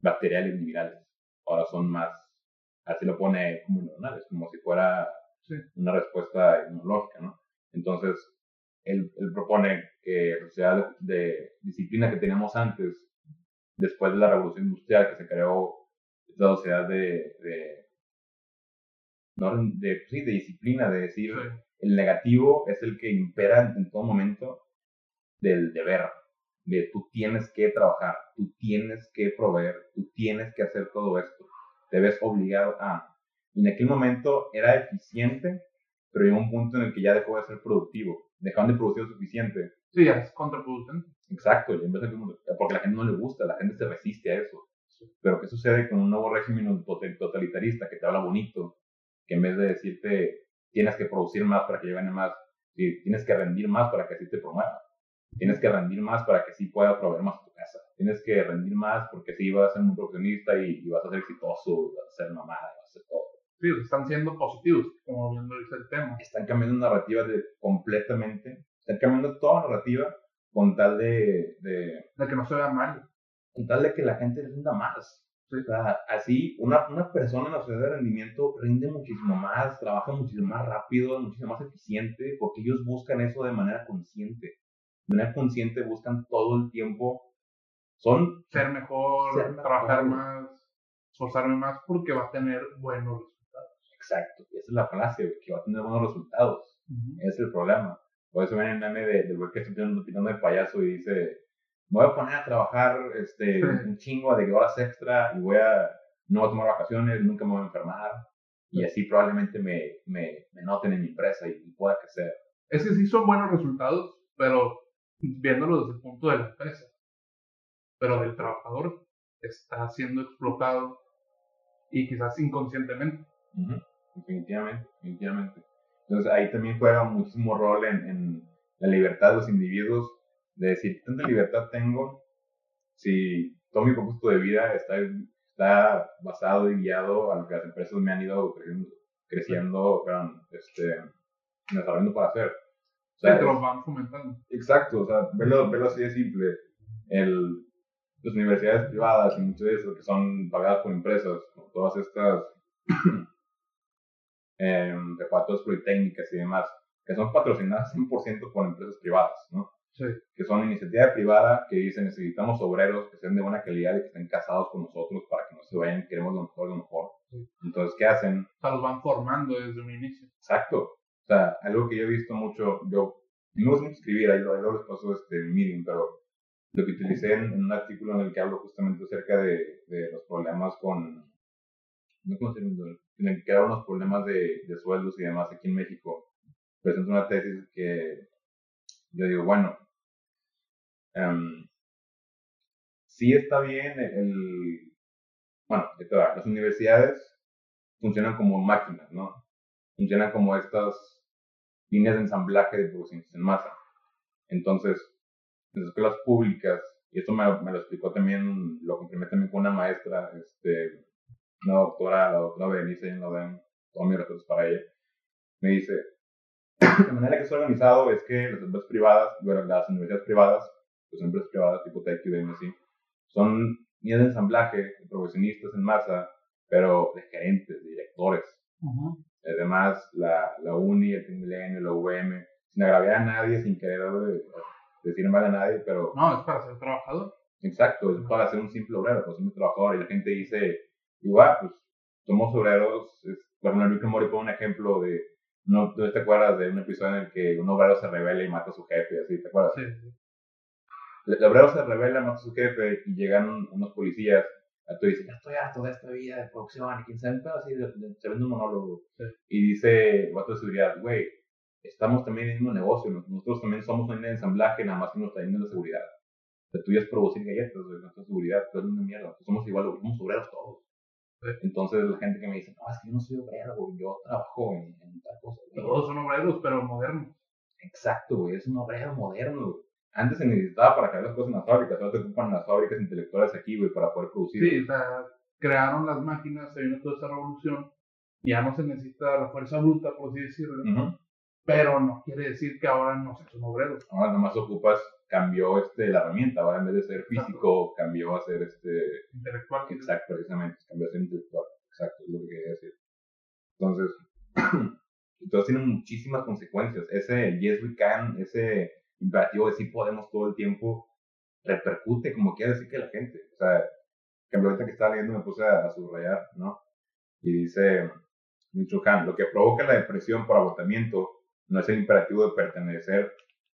bacteriales ni virales. Ahora son más, así lo pone como neuronales, como si fuera una respuesta inmunológica, ¿no? Entonces, él, propone que la sociedad de, disciplina que teníamos antes, después de la revolución industrial que se creó esta sociedad de, de, de, sí, de disciplina, de decir, el negativo es el que impera en, todo momento del deber, de tú tienes que trabajar, tú tienes que proveer, tú tienes que hacer todo esto, te ves obligado a. Y en aquel momento era eficiente, pero llegó un punto en el que ya dejó de ser productivo dejaron de producir lo suficiente. Sí, es contraproducente. Exacto, porque a la gente no le gusta, la gente se resiste a eso. Pero ¿qué sucede con un nuevo régimen totalitarista que te habla bonito? Que en vez de decirte tienes que producir más para que lleguen más, tienes que rendir más para que así te promueva. Tienes que rendir más para que sí pueda proveer más tu casa. Tienes que rendir más porque así vas a ser un profesionista y, vas a ser exitoso, vas a ser mamada, vas a ser todo están siendo positivos, como viendo el tema. Están cambiando narrativas de, completamente, están cambiando toda narrativa con tal de, de... De que no se vea mal. Con tal de que la gente rinda más. O sea, así, una, una persona en la sociedad de rendimiento rinde muchísimo más, trabaja muchísimo más rápido, muchísimo más eficiente, porque ellos buscan eso de manera consciente. De manera consciente buscan todo el tiempo. Son... Ser mejor, trabajar más, esforzarme más, porque va a tener buenos Exacto, esa es la falacia, que va a tener buenos resultados. Ese es el problema. Por eso ven el meme de, güey que está tirando de payaso y dice, me voy a poner a trabajar este, un chingo de horas extra y voy a, no voy a tomar vacaciones, nunca me voy a enfermar. Y así probablemente me, me, me noten en mi empresa y, pueda crecer. Es que sí son buenos resultados, pero viéndolo desde el punto de la empresa. Pero del trabajador, está siendo explotado y quizás inconscientemente. Ujú, Definitivamente, definitivamente. Entonces ahí también juega muchísimo rol en, en la libertad de los individuos, de decir, tanta libertad tengo si todo mi propósito de vida está, está basado y guiado a lo que las empresas me han ido creciendo, creciendo perdón, este, desarrollando para hacer. O Sí, sea, te los van fomentando. Exacto, o sea, verlo, verlo así de simple. El, las universidades privadas y muchas de esas que son pagadas por empresas, todas estas eh, preparatorias politécnicas y demás, que son patrocinadas 100% por empresas privadas, ¿no? Sí. Que son iniciativa privada que dicen necesitamos obreros que sean de buena calidad y que estén casados con nosotros para que no se vayan, queremos lo mejor, lo mejor. Sí. Entonces, ¿qué hacen? O sea, los van formando desde un inicio. Exacto. O sea, algo que yo he visto mucho, yo no gusta escribir, ahí, luego les paso este Medium, pero lo que utilicé en, en un artículo en el que hablo justamente acerca de, de los problemas con, no en el que hablo unos problemas de, de sueldos y demás aquí en México, presento una tesis que yo digo, bueno, em, sí está bien el, el- bueno, te va, las universidades funcionan como máquinas, ¿no? funcionan como estas líneas de ensamblaje de producciones en masa. Entonces, en las escuelas públicas, y esto me, me lo explicó también, lo confirmé también con una maestra, este, una doctora, la doctora Berenice Noden, todos mis respetos para ella, me dice, la manera que está organizado es que las empresas privadas, bueno, las universidades privadas, pues empresas privadas tipo Tech y así, son líneas de ensamblaje de profesionistas en masa, pero de gerentes, de directores, Además, la, la Uni, el Milenio, la UVM, sin agraviar a nadie, sin querer decir mal a nadie, pero No, es para ser trabajador. exacto, es para ser un simple obrero, para ser un trabajador. Y la gente dice, igual, pues somos obreros. Por ejemplo, Enrique Mori pone un ejemplo de, no, ¿tú te acuerdas de un episodio en el que un obrero se revela y mata a su jefe? Así, ¿te acuerdas? Sí. El obrero se revela, mata a su jefe y llegan unos policías. Tú dices, ya estoy harto de esta vida de producción y quién sabe, pero así se vende un monólogo. Sí. Y dice el vato de seguridad, güey, estamos también en el mismo negocio, ¿no? nosotros también somos una línea de ensamblaje, nada más que nos está yendo la seguridad. La tuya es producir galletas, güey, nuestra seguridad, pero es una mierda. Somos igual, somos obreros todos. Entonces la gente que me dice, no, es que yo no soy obrero, güey, yo trabajo en, en tal cosa. güey". Todos son obreros, pero modernos. Exacto, güey, es un obrero moderno, güey. Antes se necesitaba para crear las cosas en las fábricas, ahora te ocupan las fábricas intelectuales aquí, güey, para poder producir. Sí, o sea, crearon las máquinas, se vino toda esa revolución. Ya no se necesita la fuerza bruta, por así decirlo. Pero no quiere decir que ahora no se son obreros. Ahora nomás ocupas, cambió este, la herramienta, ahora en vez de ser físico, cambió a ser este, Intelectual. exacto, precisamente, cambió a ser intelectual, exacto, es lo que quería decir. Entonces, entonces tiene muchísimas consecuencias. Ese yes we can, ese imperativo de sí podemos todo el tiempo, repercute como quiere decir que la gente. O sea, que ahorita que estaba leyendo me puse a, a subrayar, ¿no? Y dice Kahn, lo que provoca la depresión por agotamiento no es el imperativo de pertenecer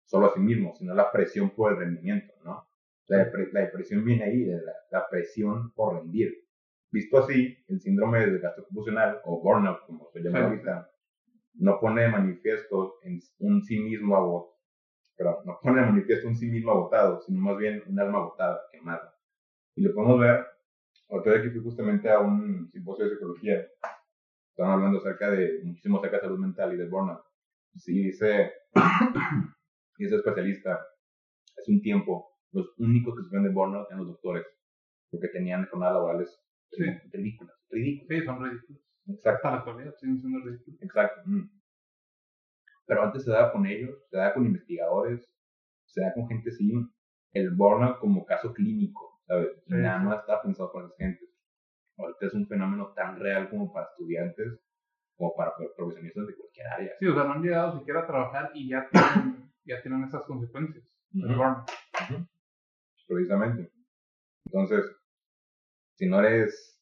solo a sí mismo, sino la presión por el rendimiento, ¿no? La, depre- la depresión viene ahí, de la, la presión por rendir. Visto así, el síndrome de desgaste ocupacional, o burnout, como se llama ahorita, no pone de manifiesto en un sí mismo agotado, no pone de manifiesto un sí mismo agotado, sino más bien un alma agotada, quemada. Y lo podemos ver, otra vez que fui justamente a un simposio de psicología, estaban hablando acerca de, muchísimo acerca de salud mental y del burnout. Sí, dice, dice especialista, hace un tiempo, los únicos que sufren de burnout eran los doctores, porque tenían jornadas laborales Sí. ridículas, ridículas. Sí, son ridículos. Exacto. Hasta la actualidad siguen siendo ridículos. Exacto. mm. Pero antes se daba con ellos, se daba con investigadores, se daba con gente así, el burnout como caso clínico, ¿sabes? Y Sí, nada más estaba pensado para esas gentes. Ahorita es un fenómeno tan real como para estudiantes, como para pro- profesionistas de cualquier área. Sí, o sea, no han llegado siquiera a trabajar y ya tienen, ya tienen esas consecuencias. Precisamente. Entonces, si no eres...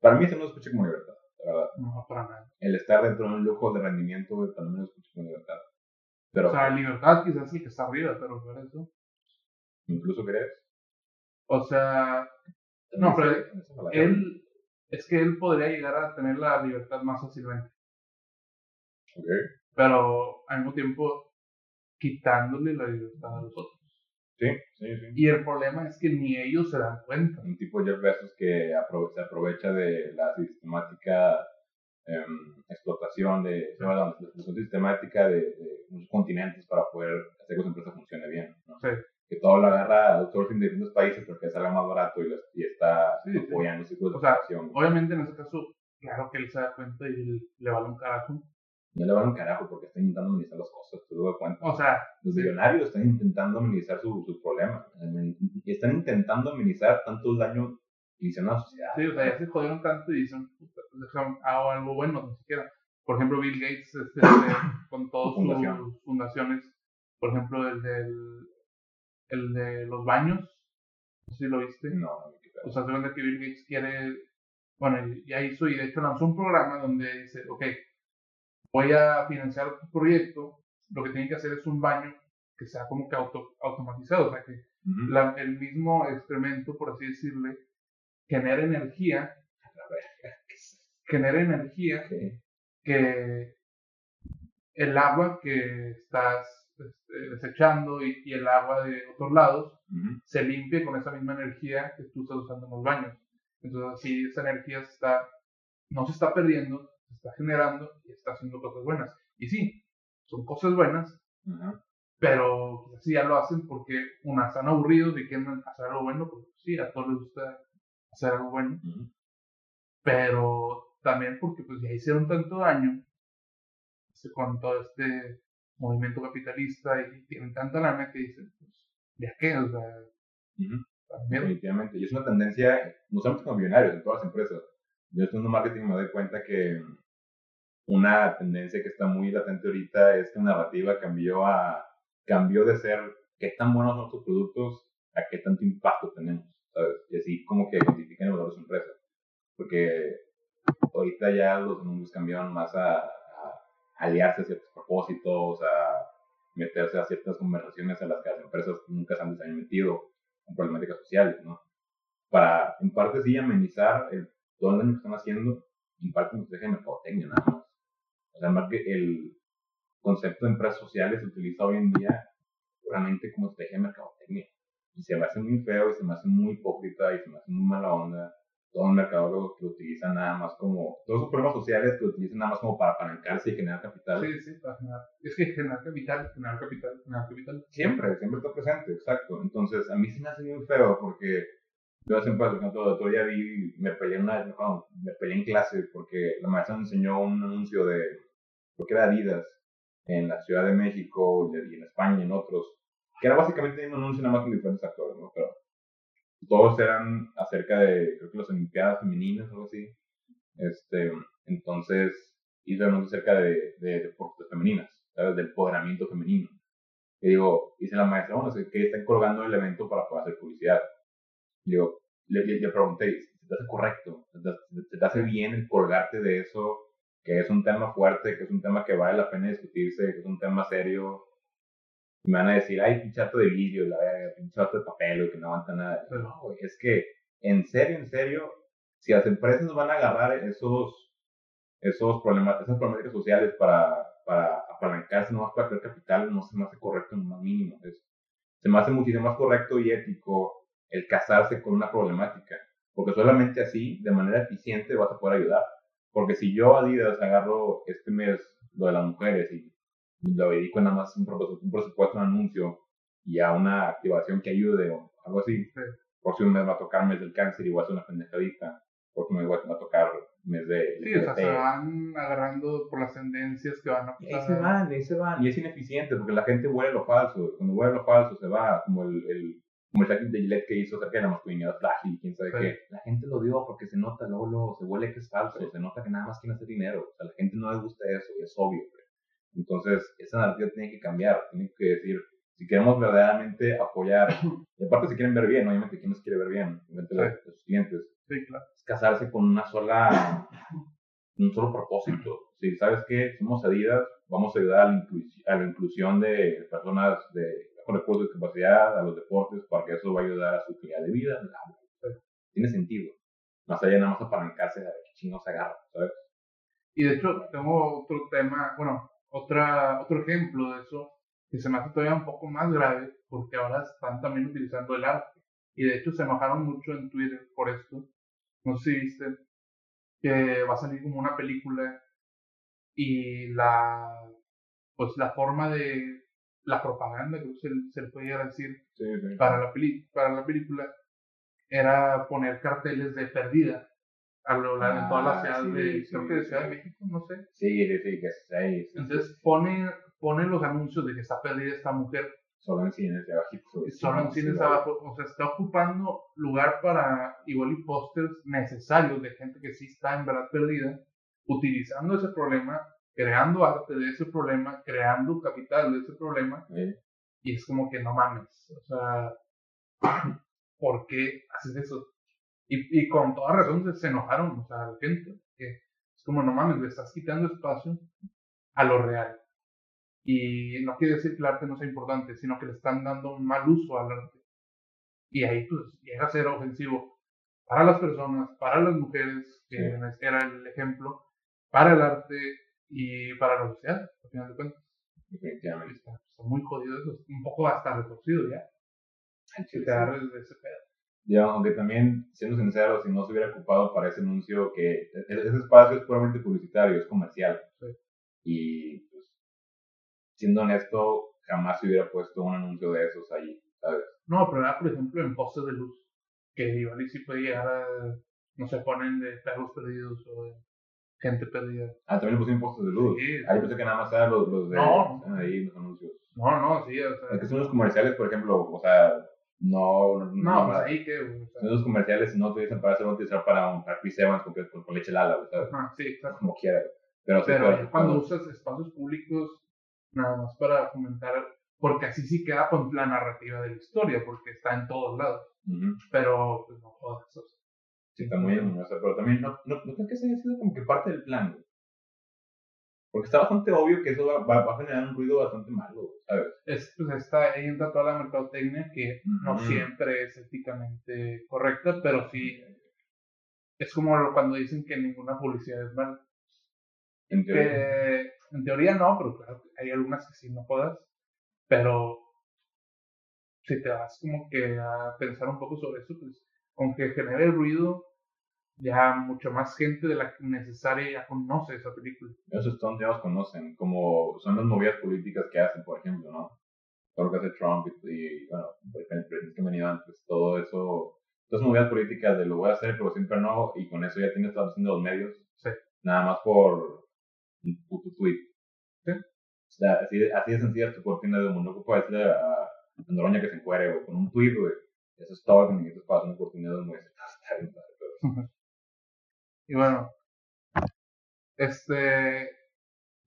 Para mí eso no se escucha como libertad, la verdad. No, para nada. El estar dentro de un lujo de rendimiento para mí no se escucha como libertad. Pero O sea, libertad quizás el que está arriba, pero de eso. incluso crees... O sea, No, pero él, es que él podría llegar a tener la libertad más fácilmente, Ok. pero al mismo tiempo quitándole la libertad a los otros. Sí, Sí, sí, sí. Y el problema es que ni ellos se dan cuenta. Un tipo Jeff Bezos que aprove- se aprovecha de la sistemática em, explotación de, se llama la explotación sistemática de, de muchos continentes para poder hacer que su empresa funcione bien. ¿no? Sí. Que todo lo agarra outsourcing de distintos países porque salga más barato y, los- y está Sí, sí. apoyando ese tipo de explotación. Obviamente en ese caso, claro que él se da cuenta y le vale un carajo. No le van un carajo porque está intentando minimizar las cosas, te das cuenta. O sea, Los sí. millonarios están intentando minimizar sus su problemas. Y están intentando minimizar tanto el daño que hicieron a la sociedad. Sí, o sea, ya se jodieron tanto y dicen, puta, pues hago algo bueno, ni siquiera. Por ejemplo, Bill Gates, este, con todas sus fundaciones, por ejemplo, el del, el de los baños, no sé si lo viste. No, no. O sea, se cuenta que Bill Gates quiere, bueno, ya hizo y de hecho lanzó un programa donde dice, ok, voy a financiar tu proyecto, lo que tienen que hacer es un baño que sea como que auto, automatizado, o sea, que la- el mismo excremento, por así decirle, genera energía, genera energía que el agua que estás este, desechando y, y el agua de otros lados Ujú. se limpie con esa misma energía que tú estás usando en los baños. Entonces así esa energía se está, no se está perdiendo, se está generando y está haciendo cosas buenas. Y sí, son cosas buenas, Ujú. pero pues, así ya lo hacen porque, una, están aburridos y quieren hacer algo bueno, porque sí, a todos les gusta hacer algo bueno, Ujú. pero también porque pues ya hicieron tanto daño con todo este movimiento capitalista y tienen tanta lana que dicen, pues, ¿ya qué? O sea, también, Definitivamente. Y es una tendencia, no solamente con millonarios, en todas las empresas. Yo estudiando marketing me doy cuenta que una tendencia que está muy latente ahorita es que la narrativa cambió a cambió de ser qué tan buenos son nuestros productos a qué tanto impacto tenemos, ¿sabes? Y así como que identifican el valor de su empresa. Porque ahorita ya los anuncios cambiaron más a aliarse a ciertos propósitos, a meterse a ciertas conversaciones a las que las empresas nunca se han, metido con problemáticas sociales, ¿no? Para, en parte sí, amenizar el, todo el están haciendo, en parte como estrategia de mercadotecnia, nada más. O sea, más que el concepto de empresas sociales se utiliza hoy en día puramente como estrategia de mercadotecnia. Y se me hace muy feo y se me hace muy hipócrita y se me hace muy mala onda el mercado que lo utiliza nada más como, todos esos problemas sociales que lo utilizan nada más como para apalancarse y generar capital. Sí, sí, para generar. Es que generar capital, generar capital, generar capital. Siempre, siempre está presente, exacto. Entonces, a mí se me hace muy feo porque yo siempre, por ejemplo, el otro día vi, me peleé, una, no, me peleé en clase porque la maestra me enseñó un anuncio de, creo que era Adidas, en la Ciudad de México y en España y en otros, que era básicamente un anuncio nada más con diferentes actores, ¿no? Pero todos eran acerca de, creo que las Olimpiadas Femeninas algo así. Este, entonces, hice anuncio acerca de, de deportes femeninas, ¿sabes? Del empoderamiento femenino. Y digo, dice la maestra, bueno, que están colgando el evento para poder hacer publicidad. Y digo, le pregunté, ¿se te hace correcto? ¿Se te, se te hace bien el colgarte de eso? Que es un tema fuerte, que es un tema que vale la pena discutirse, que es un tema serio. Me van a decir, ay, pinchato de vidrio, la verga, de papel, que no aguanta nada. Pero- No, es que, en serio, en serio, si las empresas van a agarrar esos, esos problemas, esas problemáticas sociales para, para apalancarse nomás para crear capital, no se me hace correcto en lo más mínimo. Es- se me hace muchísimo más correcto y ético el casarse con una problemática, porque solamente así, de manera eficiente, vas a poder ayudar. Porque si yo, Adidas, agarro este mes lo de las mujeres y lo dedico nada más un, presupuesto- un presupuesto, un anuncio y a una activación que ayude o algo así, Sí. próximo mes va a tocar mes del cáncer y voy a hacer una pendejadita, próximo mes va a tocar mes de Sí, o sea, se van agarrando por las tendencias que van a Y ahí se van, y ahí se van. Y es ineficiente porque la gente huele lo falso. Cuando huele lo falso se va, como el, el, como el tracking de Gillette que hizo acerca de la masculinidad frágil, quién sabe Sí. qué. La gente lo dio porque se nota, luego, luego se huele que es falso, Sí. se nota que nada más quieren hacer dinero. O sea, la gente no le gusta eso y es obvio. güey. Entonces, esa narrativa tiene que cambiar. Tiene que decir, si queremos verdaderamente apoyar, y aparte si quieren ver bien, obviamente, ¿quién nos quiere ver bien? Obviamente Sí. los- los clientes Sí, claro. es casarse con una sola, un solo propósito. Si sabes que somos Adidas, vamos a ayudar a la, a la inclusión de personas de, con recursos de discapacidad, a los deportes, porque eso va a ayudar a su calidad de vida. Tiene sentido. Más allá de nada más apalancarse de qué chingos agarra, ¿sabes? Y de hecho, tengo otro tema, bueno, otra, otro ejemplo de eso, que se me hace todavía un poco más grave porque ahora están también utilizando el arte. Y de hecho se enojaron mucho en Twitter por esto. No sé si viste que va a salir como una película y la pues la forma de la propaganda que se, se le puede decir Para, la peli, para la película era poner carteles de perdida a lo largo de toda la ah, ciudad de, creo que de Ciudad de México, no sé. Sí, sí, sí, que sí, Entonces ponen, ponen los anuncios de que está perdida esta mujer. Solo en cines de abajito. Solo en cines abajo. O sea, está ocupando lugar para igual y pósters necesarios de gente que sí está en verdad perdida, utilizando ese problema, creando arte de ese problema, creando capital de ese problema. Y es como que no mames. O sea, ¿por qué haces eso? Y, y con toda razón se, enojaron, o sea, la gente, que es como, no mames, le estás quitando espacio a lo real. Y no quiere decir que el arte no sea importante, sino que le están dando un mal uso al arte. Y ahí pues llega a ser ofensivo para las personas, para las mujeres, que era el ejemplo, para el arte y para la sociedad, al final de cuentas. Está, está, muy jodido eso, un poco hasta retorcido ya. Agarres de ese pedo. Ya, aunque también, siendo sincero, si no se hubiera ocupado para ese anuncio, que e-, ese espacio es puramente publicitario, es comercial. Y, pues, siendo honesto, jamás se hubiera puesto un anuncio de esos ahí, ¿sabes? No, pero era, por ejemplo, en postes de luz, que igual y si puede llegar a, no se ponen de perros perdidos o de gente perdida. Ah, también lo pusieron postes de luz. Sí, ahí pensé que nada más eran los, los de no, ahí los anuncios. No, no, sí, o sea. Es que son los comerciales, por ejemplo, o sea, no, no, no, pues ahí que. O sea, los comerciales no te dicen para hacer utilizar para un para Chris Evans con, con, leche Lala, ¿sabes? Ah, sí, exacto. Como quiera. Pero, pero, cuando usas espacios públicos, nada más para fomentar, porque así sí queda con la narrativa de la historia, porque está en todos lados. Pero, pues no jodas. sí, está muy o sea, pero también no, no, no creo que se haya sido como que parte del plan, porque está bastante obvio que eso va, a generar un ruido bastante malo, ¿sabes? Es, pues está, ahí entra toda la mercadotecnia que no siempre es éticamente correcta, pero sí es como cuando dicen que ninguna publicidad es mala. En teoría. en teoría no, pero claro, hay algunas que sí no puedas. Pero si te vas como que a pensar un poco sobre eso, pues aunque genere ruido, ya mucho más gente de la necesaria ya conoce esa película. Esos todos ya los conocen, como son las movidas políticas que hacen, por ejemplo, ¿no? Todo lo que hace Trump y, bueno, por ejemplo, el que venido antes, todo eso, todas esas movidas políticas de lo voy a hacer, pero siempre no, y con eso ya tienes estado haciendo los medios, sí. nada más por un puto tweet. Sí. O sea, así, así de sencilla es tu cortina de humo, no ocupa decirle a Androña que se encuere, güey, con un tweet, güey, eso es todo lo que necesitas para hacer una cortina de humo, está bien, pero... Y bueno, este,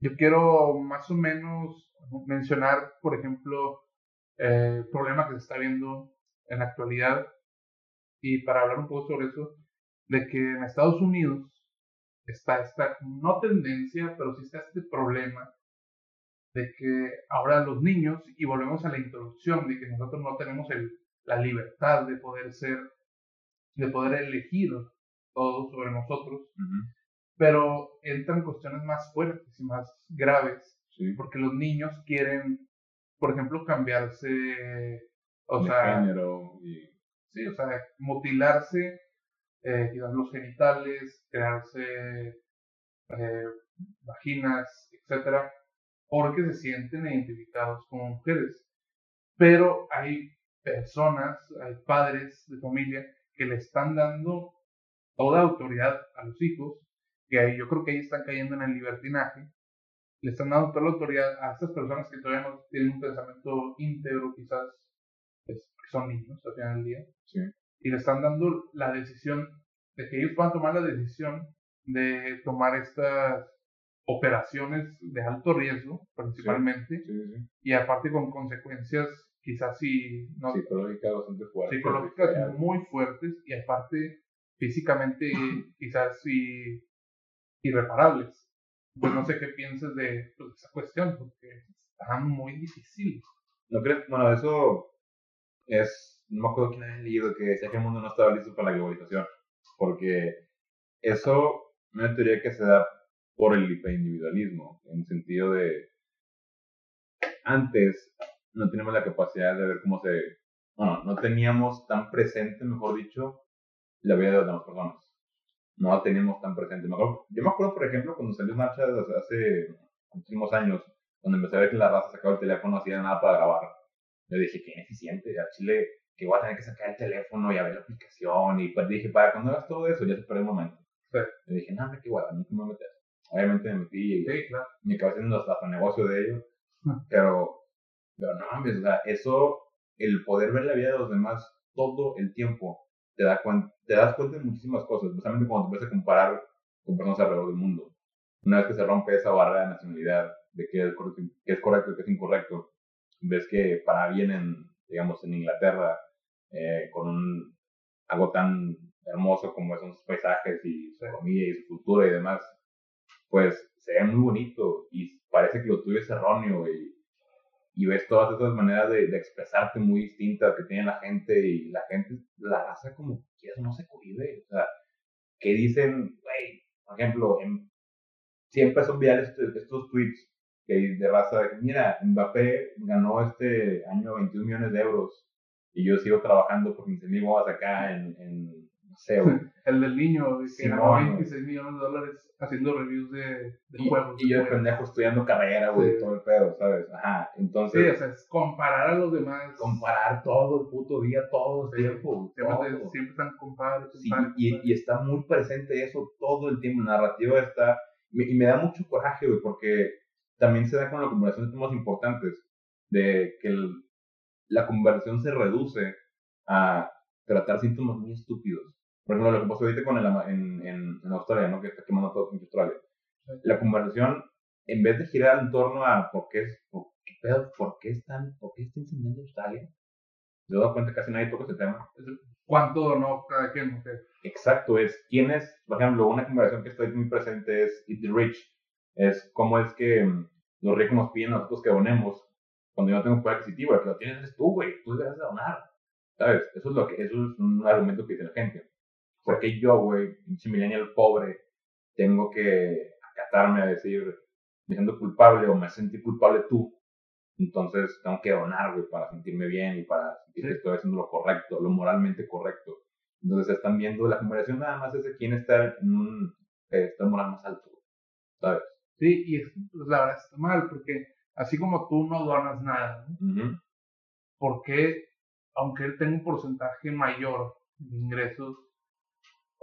yo quiero más o menos mencionar, por ejemplo, el problema que se está viendo en la actualidad y para hablar un poco sobre eso, de que en Estados Unidos está esta, no tendencia, pero sí está este problema de que ahora los niños, y volvemos a la introducción, de que nosotros no tenemos el, la libertad de poder ser, de poder elegir todo sobre nosotros, pero entran cuestiones más fuertes y más graves, porque los niños quieren, por ejemplo, cambiarse, o sea, género y... sí, o sea, mutilarse, eh, los genitales, crearse eh, vaginas, etcétera, porque se sienten identificados como mujeres. Pero hay personas, hay padres de familia que le están dando toda autoridad a los hijos, que ahí, yo creo que ahí están cayendo en el libertinaje, le están dando toda la autoridad a estas personas que todavía no tienen un pensamiento íntegro, quizás, pues, que son niños al final del día, y le están dando la decisión de que ellos puedan tomar la decisión de tomar estas operaciones de alto riesgo, principalmente, y aparte con consecuencias quizás sí no, psicológicas bastante fuertes. Psicológicas muy fuertes y aparte físicamente quizás irreparables. Pues no sé qué piensas de pues, esa cuestión, porque está muy difícil. No creo, bueno, eso es, no me acuerdo quién había leído que decía que el mundo no estaba listo para la globalización, porque eso me teoría que se da por el hiperindividualismo, en el sentido de antes no teníamos la capacidad de ver cómo se, bueno, no teníamos tan presente, mejor dicho, la vida de las demás personas. No la teníamos tan presente. yo me acuerdo, por ejemplo, cuando salió Snapchat hace muchísimos años, cuando empecé a ver que la raza sacaba el teléfono, no hacía nada para grabar. Yo dije, qué ineficiente, a Chile, que voy a tener que sacar el teléfono y a ver la aplicación. Y pues dije, para cuando hagas todo eso, ya se perdió el momento. Sí. Y dije, no, me qué hueva, nunca me voy a meter. Obviamente me metí y sí, claro. me acabé haciendo hasta negocio de ello. Pero, pero no mames, o sea, eso, el poder ver la vida de los demás todo el tiempo, te, da te das cuenta de muchísimas cosas, especialmente cuando te empiezas a comparar con personas alrededor del mundo. Una vez que se rompe esa barrera de nacionalidad, de qué es, qué es correcto y qué es incorrecto, ves que para bien en, digamos, en Inglaterra, eh, con un, algo tan hermoso como son sus paisajes y su comida y su cultura y demás, pues se ve muy bonito y parece que lo tuyo es erróneo y, y ves todas esas maneras de, de, expresarte muy distintas que tiene la gente y la gente la raza como quieras no se cuide, o sea, que dicen, güey, por ejemplo, en, siempre son virales estos, estos tweets que de raza, mira, Mbappé ganó este año 21 millones de euros y yo sigo trabajando por mis amigos acá en El del niño, que ganó 26 millones de dólares haciendo reviews de, de juegos. Y yo de pendejo estudiando carrera, güey, todo el pedo, ¿sabes? Ajá, entonces... Sí, o sea, es comparar a los demás. Comparar todo el puto día, todo el tiempo. Siempre, siempre están comparados. Sí, y, y, está muy presente eso todo el tiempo, la narrativa está... Y me da mucho coraje, güey, porque también se da con la conversación de temas importantes, de que la conversación se reduce a tratar síntomas muy estúpidos. Por ejemplo, lo que pasó ahorita con el, en, en, en, Australia, ¿no? que está quemando todo en Australia. La conversación, en vez de girar en torno a por qué, es, por, qué, por qué están, por qué está incendiando Australia, se da cuenta que casi nadie toca ese tema. ¿Cuánto donó cada quien? Exacto, es quién es, por ejemplo, una conversación que estoy muy presente es Eat the Rich, es cómo es que mm, los ricos nos piden a nosotros que donemos cuando yo no tengo poder adquisitivo, el que lo tienes es tú, güey, tú debes de donar, ¿sabes? Eso es, lo que, eso es un argumento que dice la gente. Porque yo, güey, pinche millennial pobre, tengo que acatarme a decir, me siento culpable o me sentí culpable tú. Entonces tengo que donar, güey, para sentirme bien y para sentir que estoy haciendo lo correcto, lo moralmente correcto. Entonces están viendo la conversación nada más es de quién está en un está moral más alto, ¿sabes? Sí, y pues, la verdad está mal, porque así como tú no donas nada, ¿no? ¿por qué, aunque él tenga un porcentaje mayor de ingresos,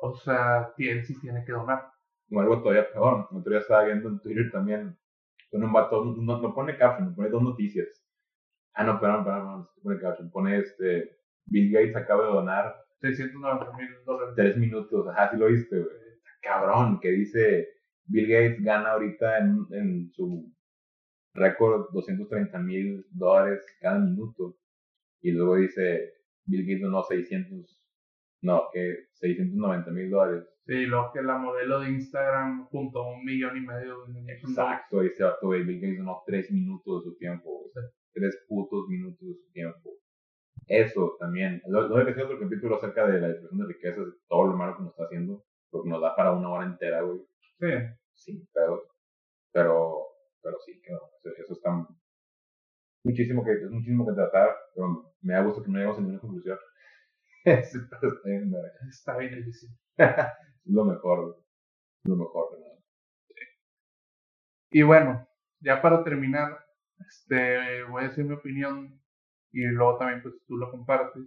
o sea, sí tiene que donar? O algo todavía peor, el otro día estaba viendo en Twitter también, un vato, no, no pone caption, pone dos noticias. Ah, no, perdón, perdón, no, no pone caption, pone este, Bill Gates acaba de donar 690 mil dólares. Tres minutos, ajá, sí lo viste, güey. Cabrón, que dice Bill Gates gana ahorita en, en su récord 230 mil dólares cada minuto. Y luego dice, Bill Gates donó 600, no, que 690 mil dólares. Sí, lo que la modelo de Instagram junto a un millón y medio de Exacto, y se va todo, Bill Gates donó 3 minutos de su tiempo. Sí. 3 putos minutos de su tiempo. Eso también. Lo, lo que hacer otro capítulo acerca de la distribución de riquezas, todo lo malo que nos está haciendo, porque nos da para una hora entera, güey. Sí. Sin pedo. Pero, pero sí, que eso, está muchísimo que, es muchísimo que tratar, pero me da gusto que no lleguemos a ninguna conclusión. está bien, está bien difícil. es lo mejor, lo mejor, ¿verdad? Y bueno, ya para terminar, este, voy a decir mi opinión y luego también pues tú lo compartes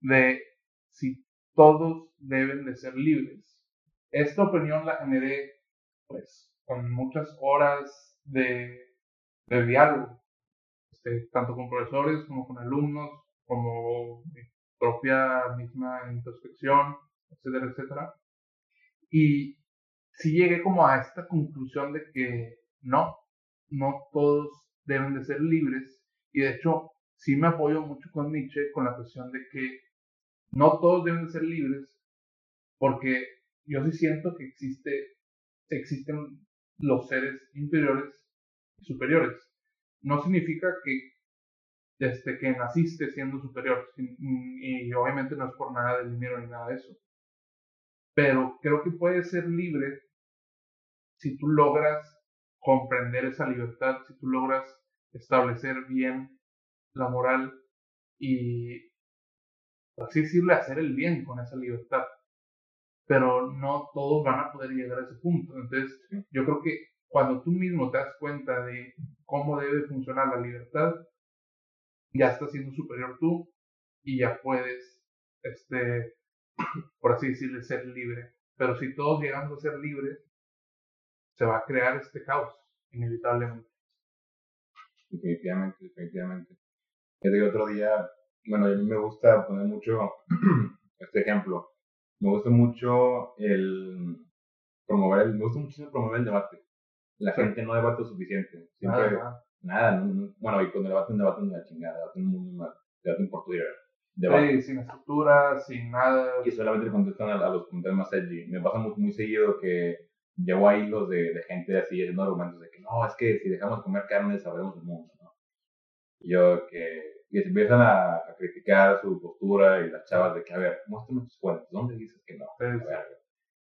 de si todos deben de ser libres. Esta opinión la generé pues con muchas horas de, de diálogo, este, tanto con profesores como con alumnos, como propia misma introspección, etcétera, etcétera. Y sí llegué como a esta conclusión de que no, no todos deben de ser libres y de hecho sí me apoyo mucho con Nietzsche con la cuestión de que no todos deben de ser libres porque yo sí siento que existe existen los seres inferiores y superiores. No significa que desde que naciste siendo superior, y, obviamente no es por nada del dinero ni nada de eso, pero creo que puedes ser libre si tú logras comprender esa libertad, si tú logras establecer bien la moral y, así decirle, hacer el bien con esa libertad. Pero no todos van a poder llegar a ese punto. Entonces, yo creo que cuando tú mismo te das cuenta de cómo debe funcionar la libertad, ya estás siendo superior tú y ya puedes, este, por así decirle, ser libre. Pero si todos llegamos a ser libres, se va a crear este caos, inevitablemente. Definitivamente, definitivamente. El otro día, bueno, a mí me gusta poner mucho este ejemplo. Me gusta mucho el promover, el, me gusta mucho promover el debate. La gente no debate lo suficiente. Siempre, nada, bueno, y cuando debaten, debaten de la chingada, debaten muy mal, debaten por Twitter. Sí, sin estructura, sin nada. Y solamente contestan a, los comentarios más edgy. Me pasa muy, muy seguido que llevo ahí los de, de gente así, haciendo argumentos de que no, es que si dejamos de comer carne sabremos el mundo, ¿no? Y yo que, y se empiezan a, a, criticar su postura y las chavas de que, a ver, muéstrame tus fuentes, ¿dónde dices que no?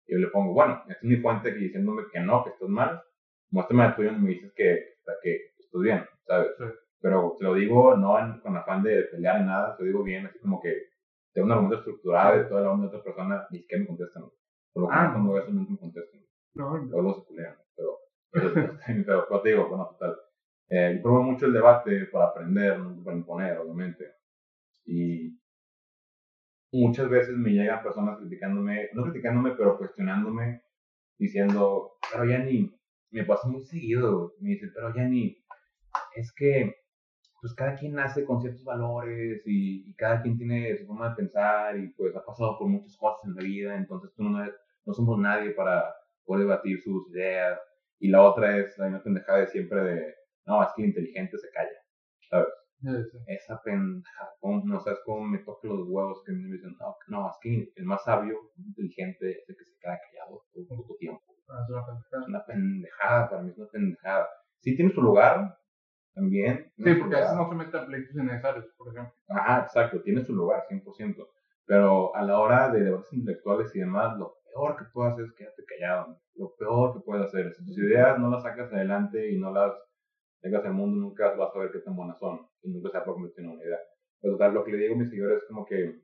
y yo le pongo, bueno, esta es mi fuente aquí diciéndome que no, que estás mal, muéstrame la tuya y me dices que, que estás bien, ¿sabes? Pero te lo digo no en, con afán de pelear ni nada, te lo digo bien, así como que tengo un argumento estructurado de toda la onda de otra persona, es que me contestan. Por lo que ah, cuando eso no me contestan. No, no. Luego se culean, pero, pero, pero, te digo, bueno, total. Eh, yo promuevo mucho el debate para aprender, no para imponer, obviamente. Y muchas veces me llegan personas criticándome, no criticándome, pero cuestionándome, diciendo, pero ya ni, me pasa muy seguido, me dicen, pero ya ni, es que, pues cada quien nace con ciertos valores y, cada quien tiene su forma de pensar y pues ha pasado por muchas cosas en la vida, entonces tú no, no somos nadie para poder debatir sus ideas. Y la otra es la misma pendejada de siempre de, no, es que el inteligente se calla, ¿sabes? Esa pendejada, no sabes cómo me toca los huevos que me dicen, no, no, es que el más sabio, el inteligente es el que se queda callado todo, todo tiempo. Ah, es, una es una pendejada, para mí es una pendejada. Sí tiene su lugar, también. Sí, porque a veces no se mete a pleitos innecesarios, por ejemplo. Ajá, exacto, tiene su lugar, 100%. Pero a la hora de debates intelectuales y demás, lo peor que puedes hacer es quedarte callado. Lo peor que puedes hacer. Si tus ideas no las sacas adelante y no las tengas al mundo, nunca vas a ver qué tan buenas son. Y nunca se va a convertir en una idea. Pero total, lo que le digo a mis seguidores es como que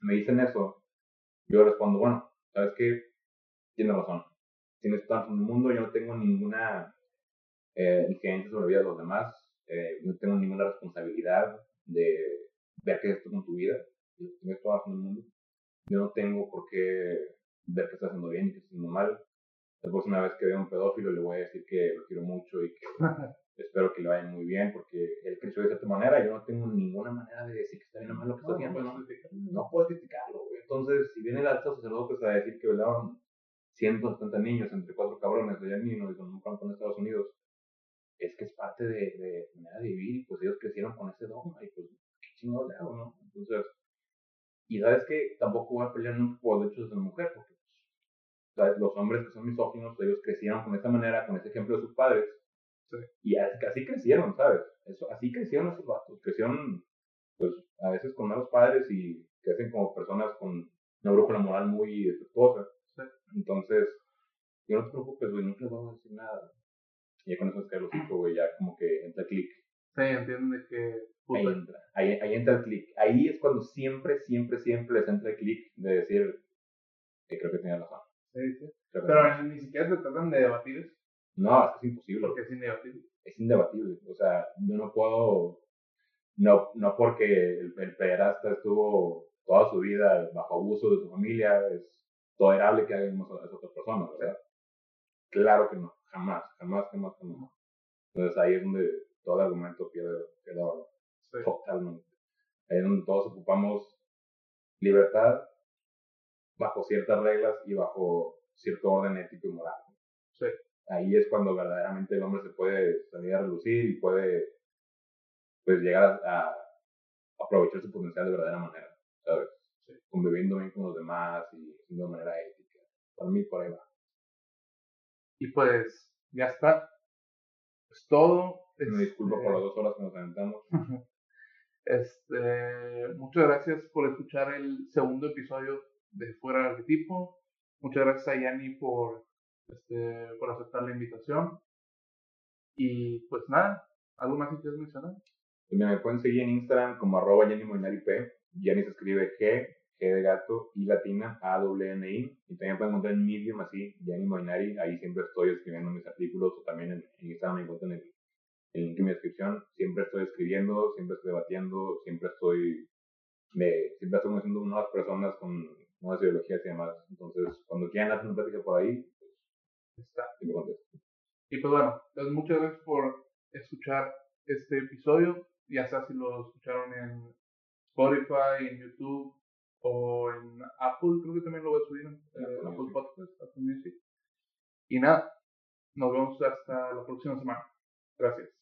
me dicen eso. Yo respondo, bueno, ¿sabes qué? Tienes razón. Tienes tanto en el mundo, yo no tengo ninguna eh, injerencia sobre la vida de los demás. Eh, no tengo ninguna responsabilidad de ver qué es esto con tu vida. Tienes todo en el mundo. Yo no tengo por qué ver que está haciendo bien y que está haciendo mal. La próxima vez que vea un pedófilo le voy a decir que lo quiero mucho y que espero que le vaya muy bien porque él creció de cierta manera y yo no tengo ninguna manera de decir que está bien o mal lo que está haciendo. No, no, puedo criticarlo. Entonces, si viene el alto sacerdote a decir que violaron 170 niños entre cuatro cabrones allá en Nino y son un campo en Estados Unidos, es que es parte de, de manera de vivir y pues ellos crecieron con ese dogma y pues qué chingados le hago, ¿no? Entonces, y sabes que tampoco voy a pelear nunca por los derechos de la mujer, porque ¿sabes? los hombres que son misóginos, ellos crecieron con esa manera, con ese ejemplo de sus padres. Y así crecieron, ¿sabes? Eso, así crecieron esos vatos. Crecieron, pues, a veces con malos padres y crecen como personas con una brújula moral muy defectuosa. Entonces, yo no te preocupes, güey, nunca voy a decir nada. Y ya con eso es que los hijos, güey, ya como que entra clic. Sí, entienden que Ahí entra, ahí, ahí entra el clic. Ahí es cuando siempre, siempre, siempre les entra el clic de decir que creo que tenía razón. Sí, sí. Pero ni siquiera se tratan de debatir. No, es, es imposible. Porque es indebatible. Es indebatible. O sea, yo no puedo. No, no porque el, el pederasta estuvo toda su vida bajo abuso de su familia, es tolerable que hagamos a esas otras personas. O sea, claro que no. Jamás, jamás, jamás, jamás. Entonces ahí es donde todo el argumento pierde, pierde valor. Totalmente. Ahí es donde todos ocupamos libertad bajo ciertas reglas y bajo cierto orden ético y moral. Sí. Ahí es cuando verdaderamente el hombre se puede salir a relucir y puede pues llegar a, aprovechar su potencial de verdadera manera, ¿sabes? Conviviendo bien con los demás y de manera ética. Para mí por ahí va. Y pues ya está. Es todo. Me disculpo por las dos horas que nos aventamos. Este, muchas gracias por escuchar el segundo episodio de Fuera del Arquetipo. Muchas gracias a Yanni por, este, por aceptar la invitación. Y pues nada, ¿Algo más que quieras mencionar? Me pueden seguir en Instagram como arroba. Jenny se escribe G, De gato, I latina, A. Y también pueden encontrar en Medium así, Jenny Moinari. Ahí siempre estoy escribiendo mis artículos o también en, Instagram me encuentran el, el link en mi descripción. Siempre estoy escribiendo, siempre estoy debatiendo, siempre estoy, me, siempre estoy conociendo nuevas personas con nuevas ideologías y demás. Entonces, cuando quieran hacer una plática por ahí, pues, está, Y pues bueno, pues muchas gracias por escuchar este episodio, ya sea si lo escucharon en Spotify, en YouTube o en Apple, creo que también lo voy a subir en eh, Apple Podcast, Apple Music. Y nada, nos vemos hasta la próxima semana. Gracias.